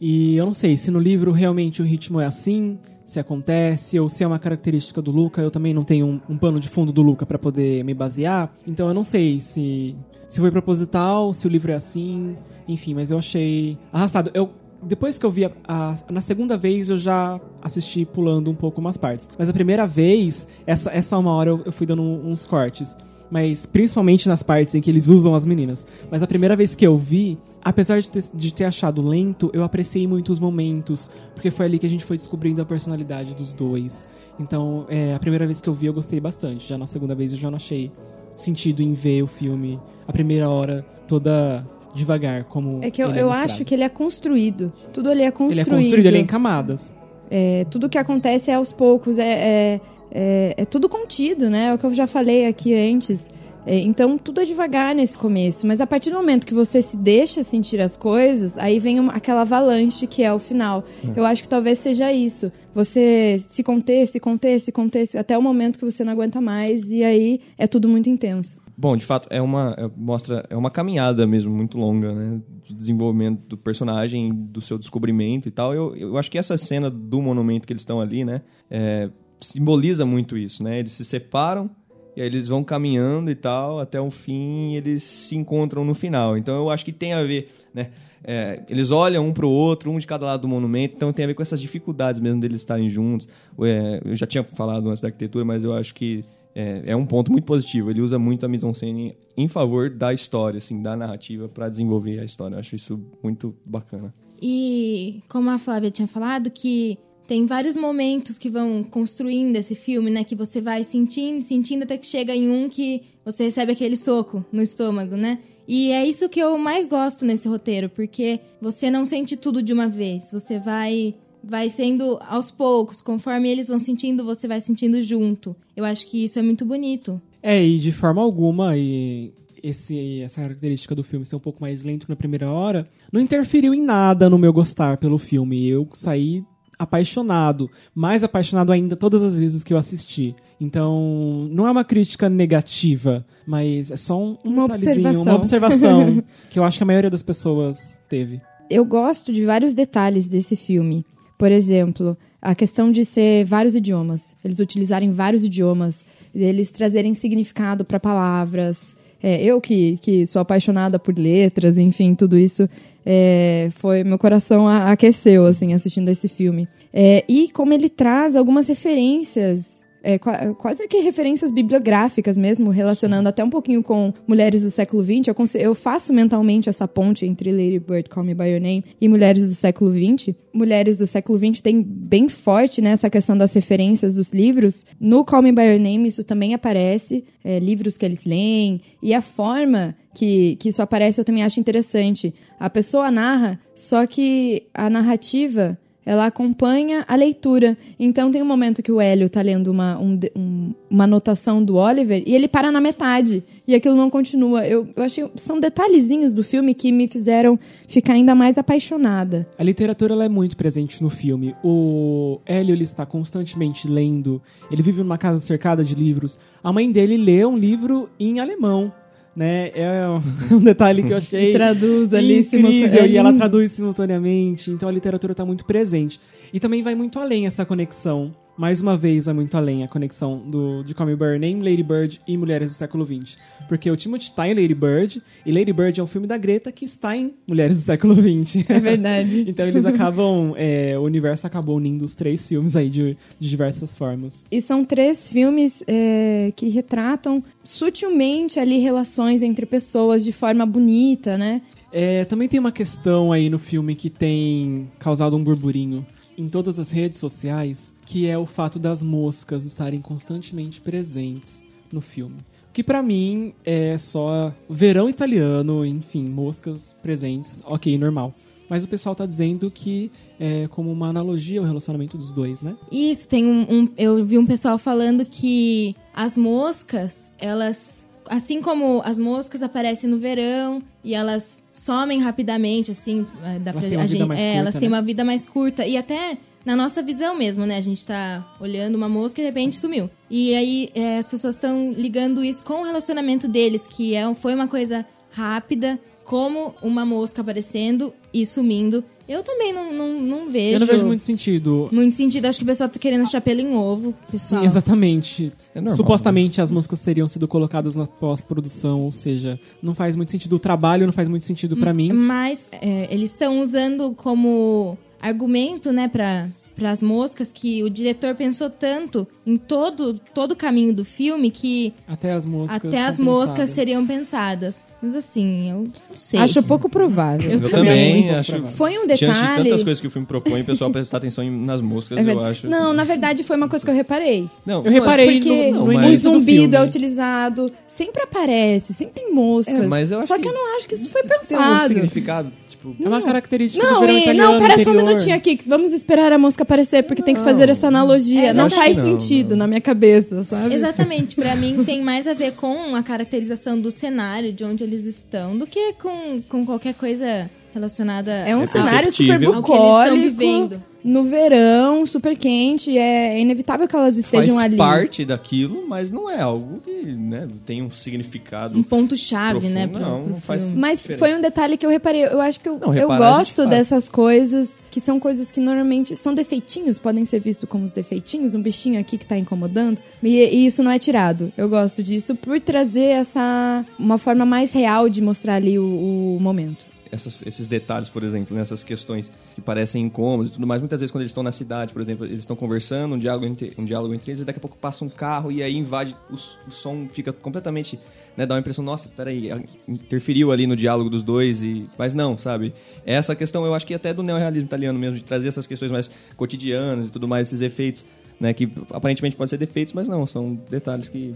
E eu não sei se no livro realmente o ritmo é assim, se acontece, ou se é uma característica do Luca. Eu também não tenho um, um pano de fundo do Luca pra poder me basear. Então eu não sei se, se foi proposital, se o livro é assim, enfim, mas eu achei arrastado. Eu, depois que eu vi a, a- na segunda vez, eu já assisti pulando um pouco umas partes. Mas a primeira vez, essa, essa uma hora eu, eu fui dando uns cortes mas principalmente nas partes em que eles usam as meninas. Mas a primeira vez que eu vi, apesar de ter, de ter achado lento, eu apreciei muito os momentos, porque foi ali que a gente foi descobrindo a personalidade dos dois. Então, é, a primeira vez que eu vi, eu gostei bastante. Já na segunda vez, eu já não achei sentido em ver o filme a primeira hora toda devagar, como É que eu, ele é eu acho que ele é construído. Tudo ali é ele construído. é construído, ele é em camadas. É, tudo que acontece é aos poucos, é, é, é, é tudo contido, né? É o que eu já falei aqui antes. É, então, tudo é devagar nesse começo, mas a partir do momento que você se deixa sentir as coisas, aí vem uma- aquela avalanche que é o final. Eu acho que talvez seja isso. Você se conter, se conter, se conter, até o momento que você não aguenta mais, e aí é tudo muito intenso. Bom, de fato, é uma, é- mostra, é uma caminhada mesmo muito longa, né? De desenvolvimento do personagem, do seu descobrimento e tal. Eu, eu acho que essa cena do monumento que eles estão ali, né? é, simboliza muito isso, né? Eles se separam e aí eles vão caminhando e tal, até o fim e eles se encontram no final. Então eu acho que tem a ver, né? É, eles olham um pro outro, um de cada lado do monumento, então tem a ver com essas dificuldades mesmo deles estarem juntos. É, eu já tinha falado antes da arquitetura, mas eu acho que é, é um ponto muito positivo. Ele usa muito a mise-en-scène em favor da história, assim, da narrativa para desenvolver a história. Eu acho isso muito bacana. E como a Flávia tinha falado, que tem vários momentos que vão construindo esse filme, né? Que você vai sentindo, sentindo até que chega em um que você recebe aquele soco no estômago, né? E é isso que eu mais gosto nesse roteiro, porque você não sente tudo de uma vez. Você vai vai sendo aos poucos, conforme eles vão sentindo, você vai sentindo junto. Eu acho que isso é muito bonito. É, e de forma alguma, e esse, essa característica do filme ser um pouco mais lento na primeira hora, não interferiu em nada no meu gostar pelo filme. Eu saí apaixonado, mais apaixonado ainda todas as vezes que eu assisti. Então, não é uma crítica negativa, mas é só um, um Uma detalhezinho, observação. uma observação que eu acho que a maioria das pessoas teve. eu gosto de vários detalhes desse filme. Por exemplo, a questão de ser vários idiomas. Eles utilizarem vários idiomas, eles trazerem significado para palavras. É, eu que, que sou apaixonada por letras, enfim, tudo isso é, foi meu coração aqueceu assim assistindo esse filme. É, e como ele traz algumas referências é, qua- quase que referências bibliográficas mesmo, relacionando até um pouquinho com mulheres do século XX. Eu, eu faço mentalmente essa ponte entre Lady Bird, Call Me By Your Name e mulheres do século XX. Mulheres do século XX tem bem forte né, essa questão das referências dos livros. No Call Me By Your Name isso também aparece, é, livros que eles leem, e a forma que, que isso aparece eu também acho interessante. A pessoa narra, só que a narrativa ela acompanha a leitura. Então tem um momento que o Hélio tá lendo uma, um um- uma anotação do Oliver e ele para na metade. E aquilo não continua. Eu, eu achei. São detalhezinhos do filme que me fizeram ficar ainda mais apaixonada. A literatura ela é muito presente no filme. O Hélio ele está constantemente lendo. Ele vive numa casa cercada de livros. A mãe dele lê um livro em alemão. Né? É um detalhe que eu achei Traduz ali incrível simultane- é e ela traduz simultaneamente. Então a literatura está muito presente. E também vai muito além essa conexão. Mais uma vez vai muito além a conexão do, de Call Me By Your Name, Lady Bird e Mulheres do Século XX. Porque o Timothy está em Lady Bird e Lady Bird é um filme da Greta que está em Mulheres do Século XX. É verdade. Então eles acabam. é, o universo acabou unindo os três filmes aí de, de diversas formas. E são três filmes é, que retratam sutilmente ali relações entre pessoas de forma bonita, né? É, também tem uma questão aí no filme que tem causado um burburinho em todas as redes sociais, que é o fato das moscas estarem constantemente presentes no filme. Que pra mim é só verão italiano, enfim, moscas presentes, ok, normal. Mas o pessoal tá dizendo que é como uma analogia ao relacionamento dos dois, né? Isso, tem um, um- Eu vi um pessoal falando que as moscas, elas. Assim como as moscas aparecem no verão e elas somem rapidamente, assim. eh, Dá Elas pra- têm uma vida gente- mais é, curta, elas têm né? uma vida mais curta. E até na nossa visão mesmo, né? A gente tá olhando uma mosca e de repente sumiu. E aí é, as pessoas estão ligando isso com o relacionamento deles, que é, foi uma coisa rápida, como uma mosca aparecendo e sumindo. Eu também não, não, não vejo. Eu não vejo muito sentido. muito sentido. Acho que o pessoal tá querendo achar pelo em ovo. Pessoal. Sim, exatamente. É normal, Supostamente as músicas teriam sido colocadas na pós-produção, ou seja, não faz muito sentido. O trabalho não faz muito sentido pra mim. Mas é, eles estão usando como argumento, né, para as moscas que o diretor pensou tanto em todo todo o caminho do filme que Até as moscas. até as moscas pensadas. seriam pensadas. Mas assim, eu não sei. Acho pouco provável. Eu, também também acho muito acho. provável. Foi um Diante de detalhe. tantas coisas que o filme propõe, o pessoal prestar atenção nas moscas, É eu acho. Não, na verdade foi uma coisa que eu reparei. Não, Eu reparei Porque no, o zumbido é utilizado, sempre aparece, sempre tem moscas. É, mas eu acho Só que, que eu não acho que isso foi Tem algum pensado. significado? Tipo, É uma característica Não, do verão e, italiano não, pera só um minutinho aqui. Vamos esperar a mosca aparecer, porque tem que fazer essa analogia. É, não faz não, sentido não. na minha cabeça, sabe? Exatamente, pra mim tem mais a ver com a caracterização do cenário, de onde eles estão, do que com, com qualquer coisa relacionada É um É cenário super bucólico, no verão, super quente. É inevitável que elas estejam faz ali. parte daquilo, mas não é algo que né, tem um significado. Um ponto-chave, né? profundo. pro- não, pro não faz. Mas diferença. foi um detalhe que eu reparei. Eu acho que eu, Não, eu reparar gente gosto faz. dessas coisas que são coisas que normalmente são defeitinhos, podem ser vistos como os defeitinhos, um bichinho aqui que tá incomodando. E, e isso não é tirado. Eu gosto disso por trazer essa uma forma mais real de mostrar ali o, o momento. Essas- esses detalhes, por exemplo, nessas questões que parecem incômodas e tudo mais. Muitas vezes, quando eles estão na cidade, por exemplo, eles estão conversando, um diálogo, entre, um diálogo entre eles, e daqui a pouco passa um carro e aí invade, o, o som fica completamente. Né, dá uma impressão, nossa, peraí, interferiu ali no diálogo dos dois, e mas não, sabe? Essa questão, eu acho que até do neorrealismo italiano mesmo, de trazer essas questões mais cotidianas e tudo mais, esses efeitos, né, que aparentemente podem ser defeitos, mas não, são detalhes que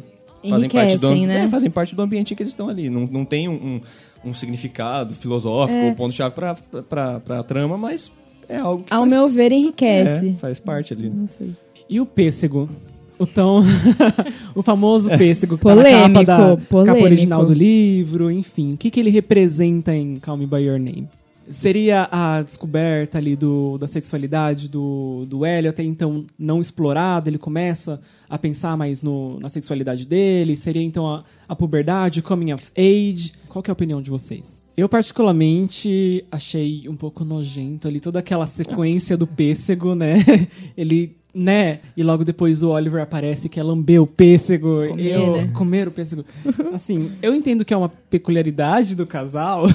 fazem parte do, né? é, fazem parte do ambiente que eles estão ali. Não, não tem um, um, um significado filosófico É. ponto-chave pra, pra, pra trama, mas é algo que Ao faz, meu ver, enriquece. é, faz parte ali. Não sei. E o pêssego? O tão. o famoso pêssego que tá na Polêmico, capa, da, polêmico. capa original do livro, enfim. O que, que ele representa em Call Me By Your Name? Seria a descoberta ali do, da sexualidade do, do Hélio, até então não explorada, ele começa a pensar mais no, na sexualidade dele, seria então a, a puberdade, o coming of age. Qual que é a opinião de vocês? Eu particularmente achei um pouco nojento ali toda aquela sequência do pêssego, né? Ele, né? E logo depois o Oliver aparece que é lamber o pêssego. Comer, eu, né? Comer o pêssego. Assim, eu entendo que é uma peculiaridade do casal,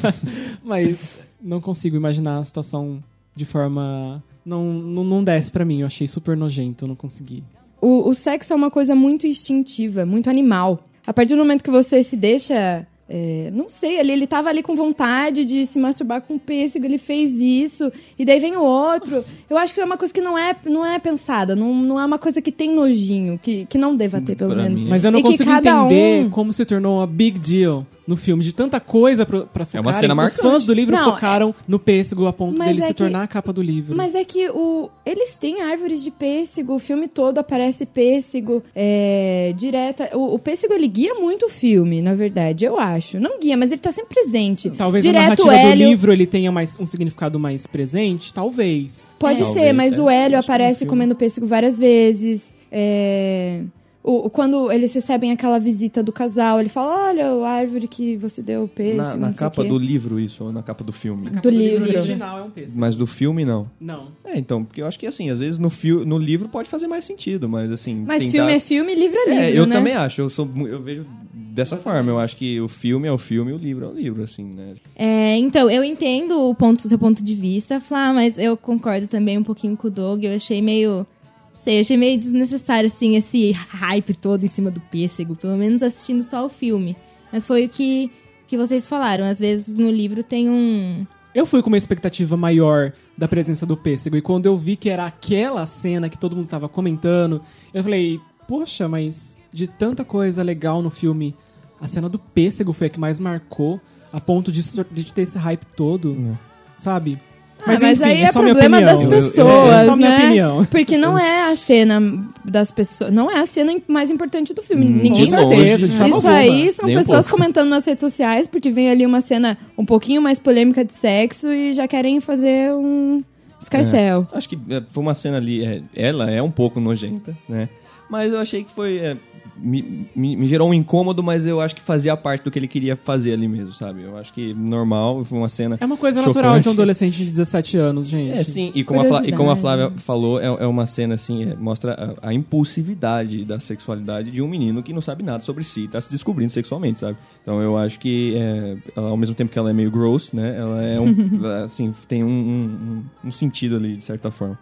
mas não consigo imaginar a situação de forma... Não, não, não desce pra mim, eu achei super nojento, não consegui. O, o sexo é uma coisa muito instintiva, muito animal. A partir do momento que você se deixa. É, não sei, ele, ele tava ali com vontade de se masturbar com um pêssego, ele fez isso, e daí vem o outro. Eu acho que é uma coisa que não é, não é pensada, não, não é uma coisa que tem nojinho, que, que não deva ter, pelo Pra menos. mim. Mas eu não E consigo entender um- como se tornou uma big deal no filme, de tanta coisa pra, pra focar. É uma cena Os marcante. fãs do livro Não, focaram no pêssego a ponto Mas dele é se que- tornar a capa do livro. Mas é que o, eles têm árvores de pêssego, o filme todo aparece pêssego é, direto. O, o pêssego ele guia muito o filme, na verdade, eu acho. Não guia, mas ele tá sempre presente. Talvez a direto narrativa o Hélio, do livro ele tenha mais, um significado mais presente, talvez. Pode É. ser, Talvez, mas é. o Hélio no aparece comendo pêssego várias vezes. É, o, quando eles recebem aquela visita do casal, ele fala: Olha, a árvore que você deu pêssego. Na, na o capa quê." do livro, isso, ou na capa do filme? Capa livro. original é um pêssego. Mas do filme, não. Não. É, então, porque eu acho que assim, às vezes no, fio, no livro pode fazer mais sentido, mas assim. Mas tentar- filme é filme, livro é livro. É, eu né? também acho, eu, sou, eu vejo dessa forma. Eu acho que o filme é o filme e o livro é o livro, assim, né? É, então, eu entendo o ponto, seu ponto de vista, Flá, mas eu concordo também um pouquinho com o Doug. Eu achei meio. Sei, achei meio desnecessário, assim, esse hype todo em cima do pêssego, pelo menos assistindo só o filme. Mas foi o que, que vocês falaram. Às vezes no livro tem um. Eu fui com uma expectativa maior da presença do pêssego. E quando eu vi que era aquela cena que todo mundo tava comentando, eu falei, poxa, mas de tanta coisa legal no filme, a cena do pêssego foi a que mais marcou, a ponto de, de ter esse hype todo, sabe? Ah, mas aí é só minha problema das Eu- eu- pessoas, é né? opinião. Porque não é a cena das pessoas. Não é a cena mais importante do filme. Hum, Ninguém Com certeza, de forma Isso alguma. aí são Nem um pessoas pouco. comentando nas redes sociais, porque vem ali uma cena um pouquinho mais polêmica de sexo e já querem fazer um. Escarcel. Acho que é, foi uma cena ali. é, ela é um pouco nojenta, né? Mas eu achei que foi. é, me, me- me gerou um incômodo, mas eu acho que fazia parte do que ele queria fazer ali mesmo, sabe? Eu acho que normal, foi uma cena. É uma coisa Chocante. natural de um adolescente de 17 anos, gente. É, sim, e como, a, Flá- e como a. Flávia falou, é, é uma cena assim, é, mostra a, a impulsividade da sexualidade de um menino que não sabe nada sobre si, tá se descobrindo sexualmente, sabe? Então eu acho que, é, ela, ao mesmo tempo que ela é meio gross, né, ela é um, assim, tem um, um- um- um sentido ali, de certa forma.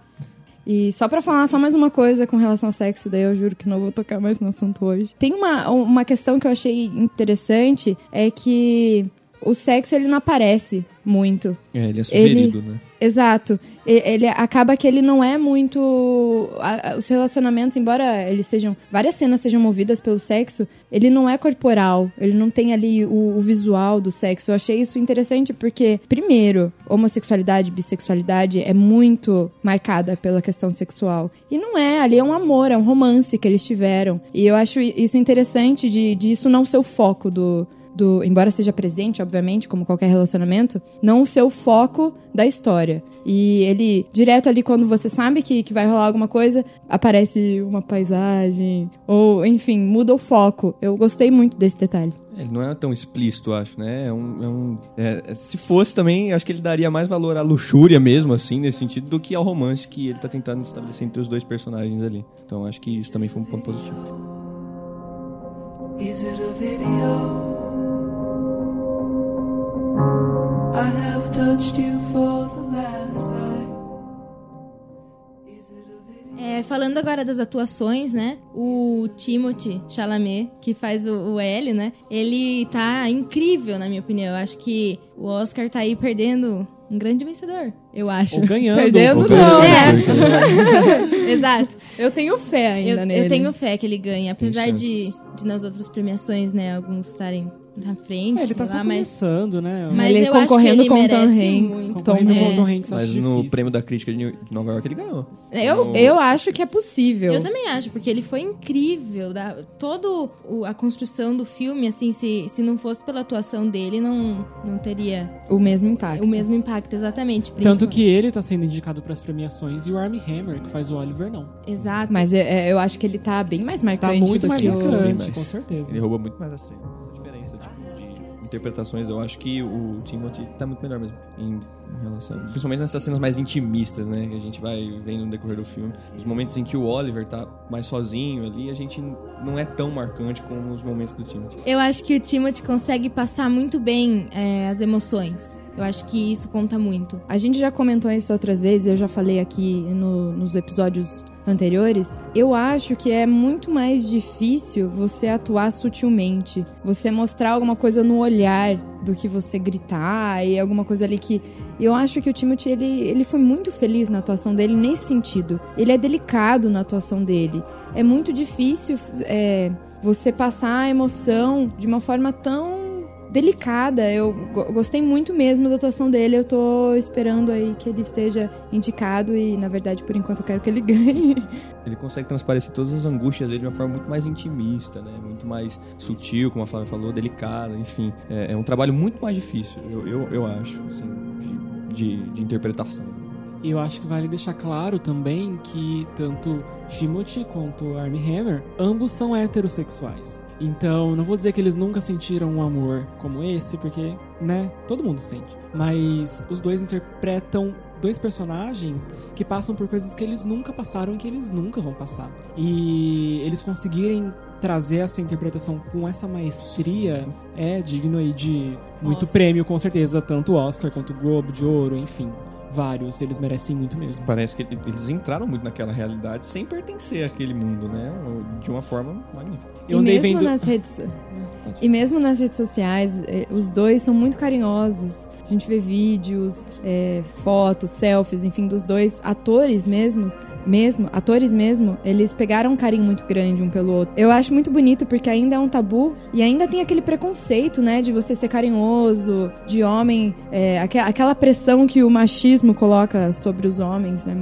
E só pra falar só mais uma coisa com relação ao sexo, daí eu juro que não vou tocar mais no assunto hoje. Tem uma, uma questão que eu achei interessante, é que o sexo ele não aparece muito. É, ele é sugerido, né? Exato. Ele acaba que ele não é muito. Os relacionamentos, embora eles sejam. Várias cenas sejam movidas pelo sexo, ele não é corporal. Ele não tem ali o, o visual do sexo. Eu achei isso interessante porque, primeiro, homossexualidade, bissexualidade é muito marcada pela questão sexual. E não é, ali é um amor, é um romance que eles tiveram. E eu acho isso interessante de, de isso não ser o foco do, do, embora seja presente, obviamente, como qualquer relacionamento, não ser o foco da história. E ele, direto ali, quando você sabe que, que vai rolar alguma coisa, aparece uma paisagem, ou enfim, muda o foco. Eu gostei muito desse detalhe. Ele não é tão explícito, acho, né? É um, é um- é- se fosse também, acho que ele daria mais valor à luxúria mesmo, assim, nesse sentido, do que ao romance que ele tá tentando estabelecer entre os dois personagens ali. Então acho que isso também foi um ponto positivo. Is it a video? É, falando agora das atuações, né? O Timothy Chalamet, que faz o, o L, né? Ele tá incrível, na minha opinião. Eu acho que o Oscar tá aí perdendo um grande vencedor, eu acho. Ou ganhando. Perdendo ou não, né? Exato. Eu tenho fé ainda Eu, nele. eu tenho fé que ele ganhe, apesar de, de nas outras premiações, né, alguns estarem na frente, É, ele tá sei só lá, mas começando, né? Mas ele eu acho concorrendo que ele com o Tom Hanks. muito. Tom Hanks. o Tom Hanks, Mas acho no difícil. prêmio da crítica de Nova York ele ganhou. Eu, No- eu acho que é possível. Eu também acho, porque ele foi incrível. Da, todo o- a construção do filme, assim, se, se não fosse pela atuação dele, não, não teria O mesmo impacto. o mesmo impacto, exatamente. Tanto que ele tá sendo indicado pras premiações e o Armie Hammer, que faz o Oliver, não. Exato. Mas é- é, eu acho que ele tá bem mais Tá marcante muito do mais que o... bem marcante, mais. com certeza. Ele rouba muito mais a cena. Interpretações, eu acho que o Timothy tá muito melhor mesmo. Em, em relação. Principalmente nessas cenas mais intimistas, né? Que a gente vai vendo no decorrer do filme. Os momentos em que o Oliver tá mais sozinho ali, a gente não é tão marcante como os momentos do Timothy. Eu acho que o Timothy consegue passar muito bem é, as emoções. Eu acho que isso conta muito. A gente já comentou isso outras vezes, eu já falei aqui no- nos episódios anteriores. Eu acho que é muito mais difícil você atuar sutilmente, você mostrar alguma coisa no olhar do que você gritar e alguma coisa ali que eu acho que o Timothy ele, ele foi muito feliz na atuação dele nesse sentido. Ele é delicado na atuação dele. É muito difícil é, você passar a emoção de uma forma tão delicada. Eu go- gostei muito mesmo da atuação dele. Eu tô esperando aí que ele seja indicado e, na verdade, por enquanto eu quero que ele ganhe. Ele consegue transparecer todas as angústias dele de uma forma muito mais intimista, né? Muito mais sutil, como a Flávia falou, delicada, enfim. É, é um trabalho muito mais difícil, eu, eu, eu acho, assim, de, de, de interpretação. E eu acho que vale deixar claro também que tanto Timothy quanto Armie Hammer, ambos são heterossexuais. Então, não vou dizer que eles nunca sentiram um amor como esse, porque, né, todo mundo sente. Mas os dois interpretam dois personagens que passam por coisas que eles nunca passaram e que eles nunca vão passar. E eles conseguirem trazer essa interpretação com essa maestria é digno aí de muito Oscar. prêmio, com certeza, tanto Oscar quanto o Globo de Ouro, enfim vários, eles merecem muito mesmo. Parece que eles entraram muito naquela realidade sem pertencer àquele mundo, né? De uma forma magnífica. Eu e mesmo vendo. nas redes e mesmo nas redes sociais, eh, os dois são muito carinhosos. A gente vê vídeos, eh, fotos, selfies, enfim, dos dois atores mesmos. Mesmo, atores mesmo, eles pegaram um carinho muito grande um pelo outro. Eu acho muito bonito porque ainda é um tabu e ainda tem aquele preconceito, né, de você ser carinhoso, de homem, eh, aque- aquela pressão que o machismo coloca sobre os homens, né?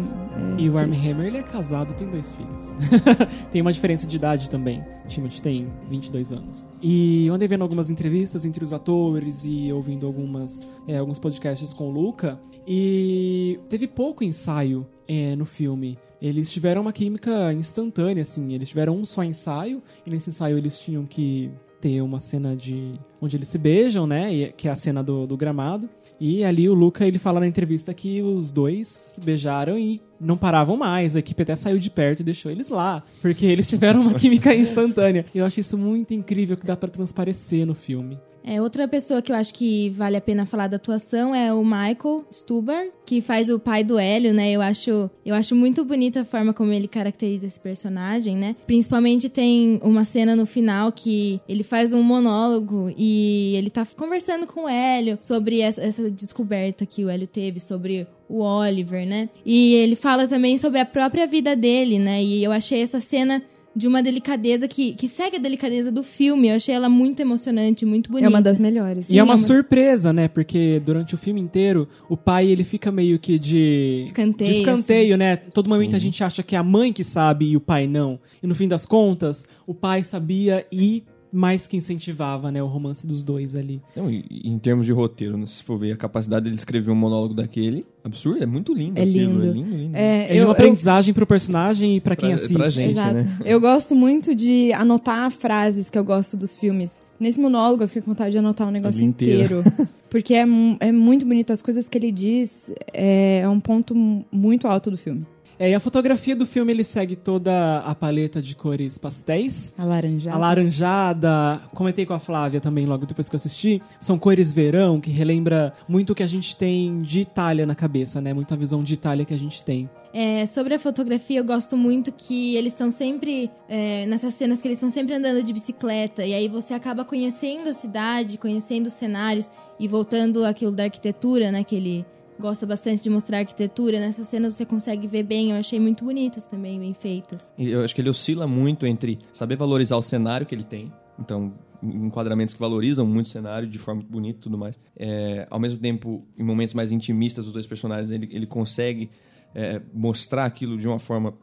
É, E o Armie Hammer, ele é casado, tem dois filhos. tem uma diferença de idade também. Timothy tem 22 anos. E eu andei vendo algumas entrevistas entre os atores e ouvindo algumas, é, alguns podcasts com o Luca. E teve pouco ensaio é, no filme. Eles tiveram uma química instantânea, assim. Eles tiveram um só ensaio, e nesse ensaio eles tinham que ter uma cena de onde eles se beijam, né? e- Que é a cena do, do gramado. E ali o Luca ele fala na entrevista que os dois beijaram e não paravam mais. A equipe até saiu de perto e deixou eles lá, porque eles tiveram uma química instantânea. Eu acho isso muito incrível que dá pra transparecer no filme. É, outra pessoa que eu acho que vale a pena falar da atuação é o Michael Stuber, que faz o pai do Hélio, né? Eu acho, eu acho muito bonita a forma como ele caracteriza esse personagem, né? Principalmente tem uma cena no final que ele faz um monólogo e ele tá conversando com o Hélio sobre essa, essa descoberta que o Hélio teve sobre o Oliver, né? E ele fala também sobre a própria vida dele, né? E eu achei essa cena de uma delicadeza que, que segue a delicadeza do filme. Eu achei ela muito emocionante, muito bonita. É uma das melhores. e é uma é uma- surpresa, né? Porque durante o filme inteiro, o pai ele fica meio que de Escanteio, de escanteio, né? Todo momento a gente acha que é a mãe que sabe e o pai não. E no fim das contas, o pai sabia e mais que incentivava, né, o romance dos dois ali. Não, e, e em termos de roteiro, né, se for ver a capacidade dele escrever um monólogo daquele, absurdo, é muito lindo. É aquilo, lindo. É lindo, lindo. É, É de eu- uma eu- aprendizagem pro personagem e pra quem Pra- assiste. pra gente. Exato. né? Eu gosto muito de anotar frases que eu gosto dos filmes. Nesse monólogo eu fiquei com vontade de anotar o negócio dia inteiro. inteiro. Porque é, é muito bonito. As coisas que ele diz é, é um ponto mu- muito alto do filme. É, e a fotografia do filme ele segue toda a paleta de cores pastéis. Alaranjado. Alaranjada, comentei com a Flávia também logo depois que eu assisti, são cores verão, que relembra muito o que a gente tem de Itália na cabeça, né? Muito a visão de Itália que a gente tem. É, sobre a fotografia, eu gosto muito que eles estão sempre. é, nessas cenas que eles estão sempre andando de bicicleta. E aí você acaba conhecendo a cidade, conhecendo os cenários e voltando àquilo da arquitetura, né? Que ele gosta bastante de mostrar arquitetura. Nessas cenas você consegue ver bem. Eu achei muito bonitas também, bem feitas. Eu acho que ele oscila muito entre saber valorizar o cenário que ele tem, então enquadramentos que valorizam muito o cenário de forma bonita e tudo mais. É, ao mesmo tempo, em momentos mais intimistas dos dois personagens, ele, ele consegue é, mostrar aquilo de uma forma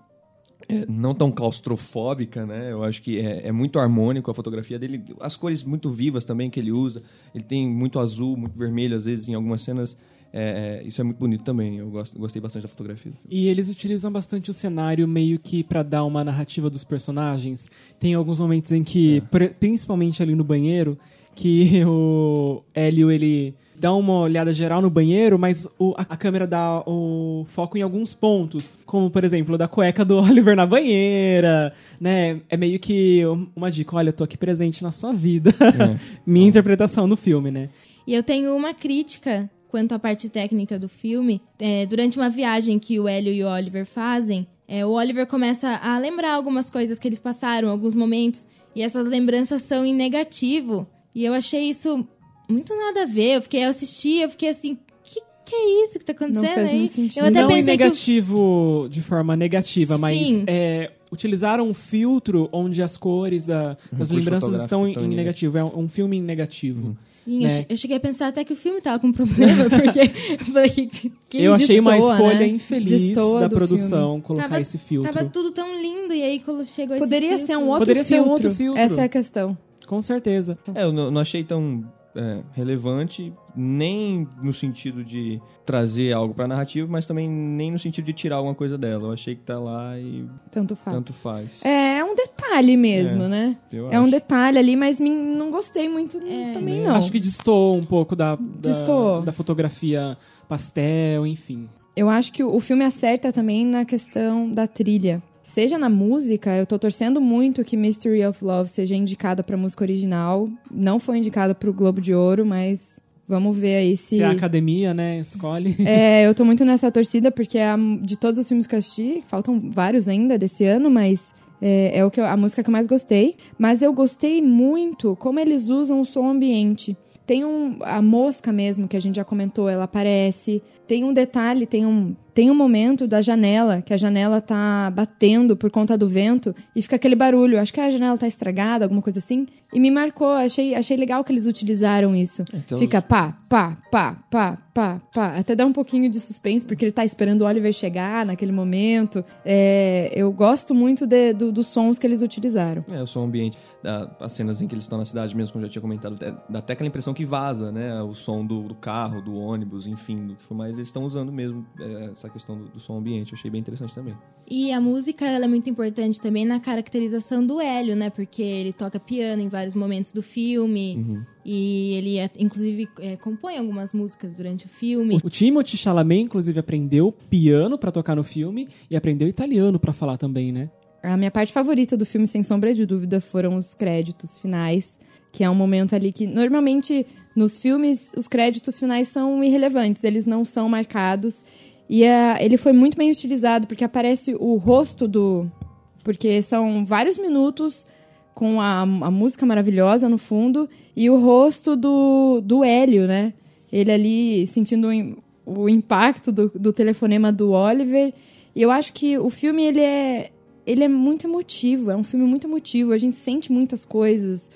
é, não tão claustrofóbica, né? Eu acho que é, é muito harmônico a fotografia dele. As cores muito vivas também que ele usa. Ele tem muito azul, muito vermelho, às vezes, em algumas cenas. É, é, isso é muito bonito também. Eu gosto, gostei bastante da fotografia do filme. E eles utilizam bastante o cenário meio que pra dar uma narrativa dos personagens. Tem alguns momentos em que, pr- principalmente ali no banheiro, que o Hélio ele dá uma olhada geral no banheiro, mas o- a, a câmera dá o foco em alguns pontos, como por exemplo, o da cueca do Oliver na banheira, né? É meio que uma dica, olha, eu tô aqui presente na sua vida. Minha interpretação do filme, né? E eu tenho uma crítica quanto à parte técnica do filme. É, durante uma viagem que o Hélio e o Oliver fazem, é, o Oliver começa a lembrar algumas coisas que eles passaram, alguns momentos, e essas lembranças são em negativo. E eu achei isso muito nada a ver. Eu fiquei eu assisti, eu fiquei assim, que que é isso que tá acontecendo fez aí? muito sentido. Eu até não em pensei que negativo de forma negativa, mas Sim. é, utilizaram um filtro onde as cores da- das recurso lembranças estão em, em negativo. É um, um filme em negativo. Sim, né? eu, che- eu cheguei a pensar até que o filme tava com problema, porque eu falei que, que Eu achei uma destoa, escolha né? infeliz Destoa da produção colocar Tava- esse filtro. tava tudo tão lindo e aí quando chegou Poderia esse ser um filtro- outro Poderia ser um filtro. outro filtro. Essa é a questão. Com certeza. É, eu não, não achei tão é, relevante, nem no sentido de trazer algo pra narrativa, mas também nem no sentido de tirar alguma coisa dela. Eu achei que tá lá e Tanto faz. tanto faz. É, é um detalhe mesmo, É, né? eu É um detalhe ali, mas me- não gostei muito também, não. Acho que destoou um pouco da, da, da fotografia pastel, enfim. Eu acho que o filme acerta também na questão da trilha. Seja na música, eu tô torcendo muito que Mystery of Love seja indicada pra música original. Não foi indicada pro Globo de Ouro, mas vamos ver aí se. Se a academia, né, escolhe. É, eu tô muito nessa torcida, porque é a- de todos os filmes que eu assisti, faltam vários ainda desse ano, mas é, é o que eu- a música que eu mais gostei. Mas eu gostei muito como eles usam o som ambiente. Tem um, a mosca mesmo, que a gente já comentou, ela aparece. Tem um detalhe, tem um tem um momento da janela, que a janela tá batendo por conta do vento e fica aquele barulho. Acho que a janela tá estragada, alguma coisa assim. E me marcou, achei, achei legal que eles utilizaram isso. Então- Fica pá, pá, pá, pá, pá, pá. Até dá um pouquinho de suspense, porque ele tá esperando o Oliver chegar naquele momento. É, eu gosto muito de- do- dos sons que eles utilizaram. É, o som ambiente. As cenas em que eles estão na cidade mesmo, como eu já tinha comentado, é- dá até aquela impressão que vaza, né? O som do, do carro, do ônibus, enfim, do que for mais. Eles estão usando mesmo é, essa questão do, do som ambiente. Eu achei bem interessante também. E a música ela é muito importante também na caracterização do Hélio, né? Porque ele toca piano em vários momentos do filme. E ele, é- inclusive, é, compõe algumas músicas durante o filme. O Timothy Chalamet, inclusive, aprendeu piano pra tocar no filme e aprendeu italiano pra falar também, né? A minha parte favorita do filme, sem sombra de dúvida, foram os créditos finais, que é um momento ali que normalmente nos filmes os créditos finais são irrelevantes, eles não são marcados. E ah, ele foi muito bem utilizado porque aparece o rosto do. Porque são vários minutos com a, a música maravilhosa no fundo e o rosto do, do Hélio, né? Ele ali sentindo o, o impacto do, do telefonema do Oliver. E eu acho que o filme ele é, ele é muito emotivo, é um filme muito emotivo, a gente sente muitas coisas.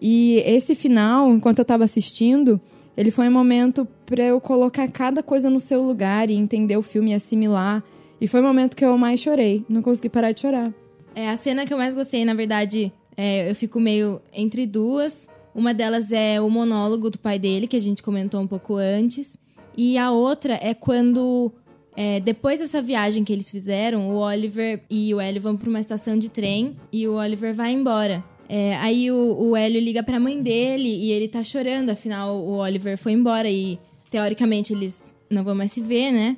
E esse final, enquanto eu estava assistindo, ele foi um momento para eu colocar cada coisa no seu lugar e entender o filme e assimilar. E foi o momento que eu mais chorei, não consegui parar de chorar. É, a cena que eu mais gostei, na verdade, é, eu fico meio entre duas. Uma delas é o monólogo do pai dele, que a gente comentou um pouco antes. E a outra é quando, é, depois dessa viagem que eles fizeram, o Oliver e o Hélio vão para uma estação de trem e o Oliver vai embora. É, aí o, o Hélio liga pra mãe dele e ele tá chorando, afinal o Oliver foi embora e teoricamente eles não vão mais se ver, né?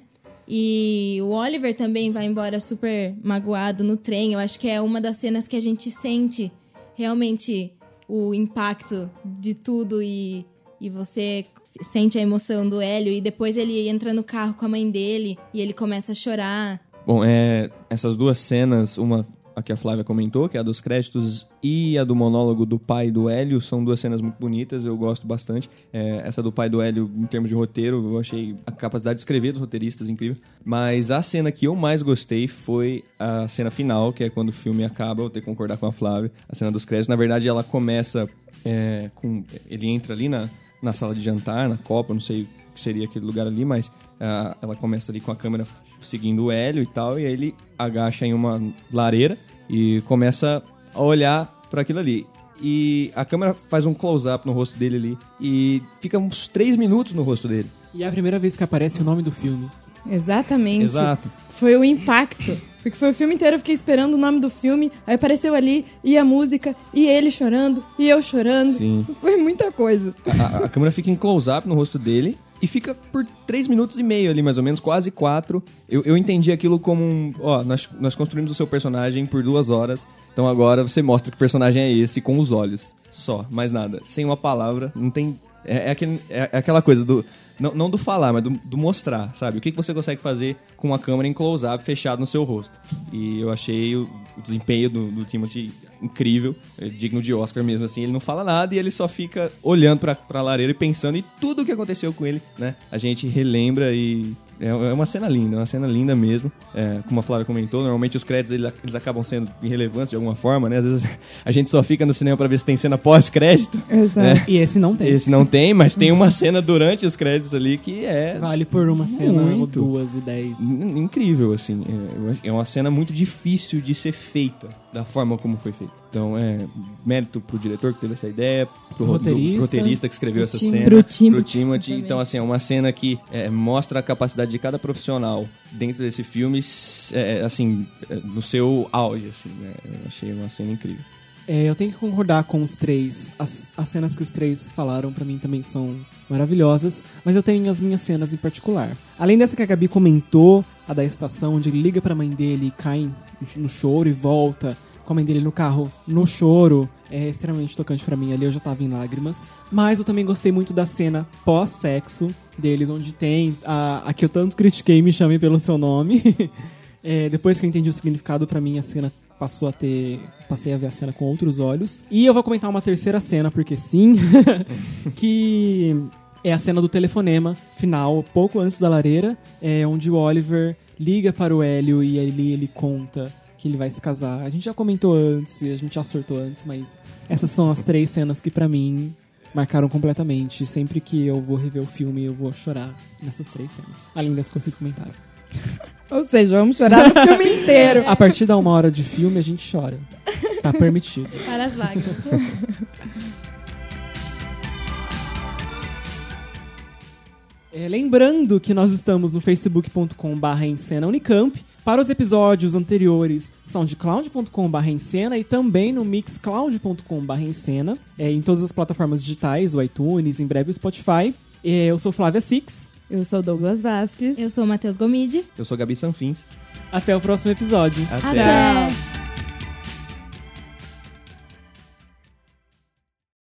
E o Oliver também vai embora super magoado no trem. Eu acho que é uma das cenas que a gente sente realmente o impacto de tudo e, e você sente a emoção do Hélio. E depois ele entra no carro com a mãe dele e ele começa a chorar. Bom, é, essas duas cenas, uma a que a Flávia comentou, que é a dos créditos, e a do monólogo do pai do Hélio, são duas cenas muito bonitas, eu gosto bastante. É, essa do pai do Hélio, em termos de roteiro, eu achei a capacidade de escrever dos roteiristas incrível. Mas a cena que eu mais gostei foi a cena final, que é quando o filme acaba, eu tenho que concordar com a Flávia. A cena dos créditos, na verdade, ela começa é, com. Ele entra ali na, na sala de jantar, na Copa, não sei o que seria aquele lugar ali, mas ah, ela começa ali com a câmera seguindo o Hélio e tal, e aí ele agacha em uma lareira e começa a olhar para aquilo ali. E a câmera faz um close-up no rosto dele ali e fica uns três minutos no rosto dele. E é a primeira vez que aparece o nome do filme. Exatamente. Exato. Foi o impacto. Porque foi o filme inteiro, eu fiquei esperando o nome do filme, aí apareceu ali, e a música, e ele chorando, e eu chorando. Sim. Foi muita coisa. A, a- a câmera fica em close-up no rosto dele e fica por três minutos e meio ali, mais ou menos, quase quatro. Eu, eu entendi aquilo como um. Ó, nós, nós construímos o seu personagem por duas horas, então agora você mostra que personagem é esse com os olhos. Só, mais nada. Sem uma palavra, não tem. É, é aquele- é- é aquela coisa do. Não, não do falar, mas do, do mostrar, sabe? O que, que você consegue fazer com a câmera em close-up fechado no seu rosto. E eu achei o, o desempenho do, do Timothy incrível, é digno de Oscar mesmo, assim. Ele não fala nada e ele só fica olhando pra, pra lareira e pensando em tudo o que aconteceu com ele, né? A gente relembra e é é uma cena linda, é uma cena linda mesmo. É, como a Flávia comentou, normalmente os créditos eles, eles acabam sendo irrelevantes de alguma forma, né? Às vezes a gente só fica no cinema pra ver se tem cena pós-crédito. Exato. E esse não tem. Esse não tem, mas tem uma cena durante os créditos ali que é Vale por uma cena ou Muito. duas e dez. in- incrível, assim. É, É uma cena muito difícil de ser feita da forma como foi feita. Então, é mérito pro diretor que teve essa ideia, pro ro- do- Roteirista. roteirista que escreveu essa cena, pro Timothy. pro Timothy. Também. Então, assim, é uma cena que é, mostra a capacidade de cada profissional dentro desse filme, s- é, assim, é, no seu auge, assim. né? Eu achei uma cena incrível. É, eu tenho que concordar com os três. As, as cenas que os três falaram pra mim também são maravilhosas, mas eu tenho as minhas cenas em particular. Além dessa que a Gabi comentou, a da estação, onde ele liga pra mãe dele e cai no choro e volta, com a mãe dele no carro no choro, é extremamente tocante pra mim. Ali eu já tava em lágrimas. Mas eu também gostei muito da cena pós-sexo deles, onde tem a, a que eu tanto critiquei, me chamem pelo seu nome. É, depois que eu entendi o significado, pra mim a cena passou a ter. Passei a ver a cena com outros olhos. E eu vou comentar uma terceira cena, porque sim. que é a cena do telefonema final, pouco antes da lareira, é onde o Oliver liga para o Hélio e ali ele conta que ele vai se casar. A gente já comentou antes, a gente já sortou antes, mas essas são as três cenas que pra mim marcaram completamente. Sempre que eu vou rever o filme, eu vou chorar nessas três cenas. Além das que vocês comentaram. Ou seja, vamos chorar no filme inteiro. A partir da uma hora de filme, a gente chora. Tá permitido. Para as lágrimas. É, lembrando que nós estamos no facebook.com.br em cena Unicamp. Para os episódios anteriores, soundcloud.com.br em cena e também no mixcloud.com.br em cena, é, em todas as plataformas digitais, o iTunes, em breve o Spotify. É, eu sou Flávia Six. Eu sou Douglas Vasquez. Eu sou o Matheus Gomide. Eu sou Gabi Sanfins. Até o próximo episódio. Até. Até.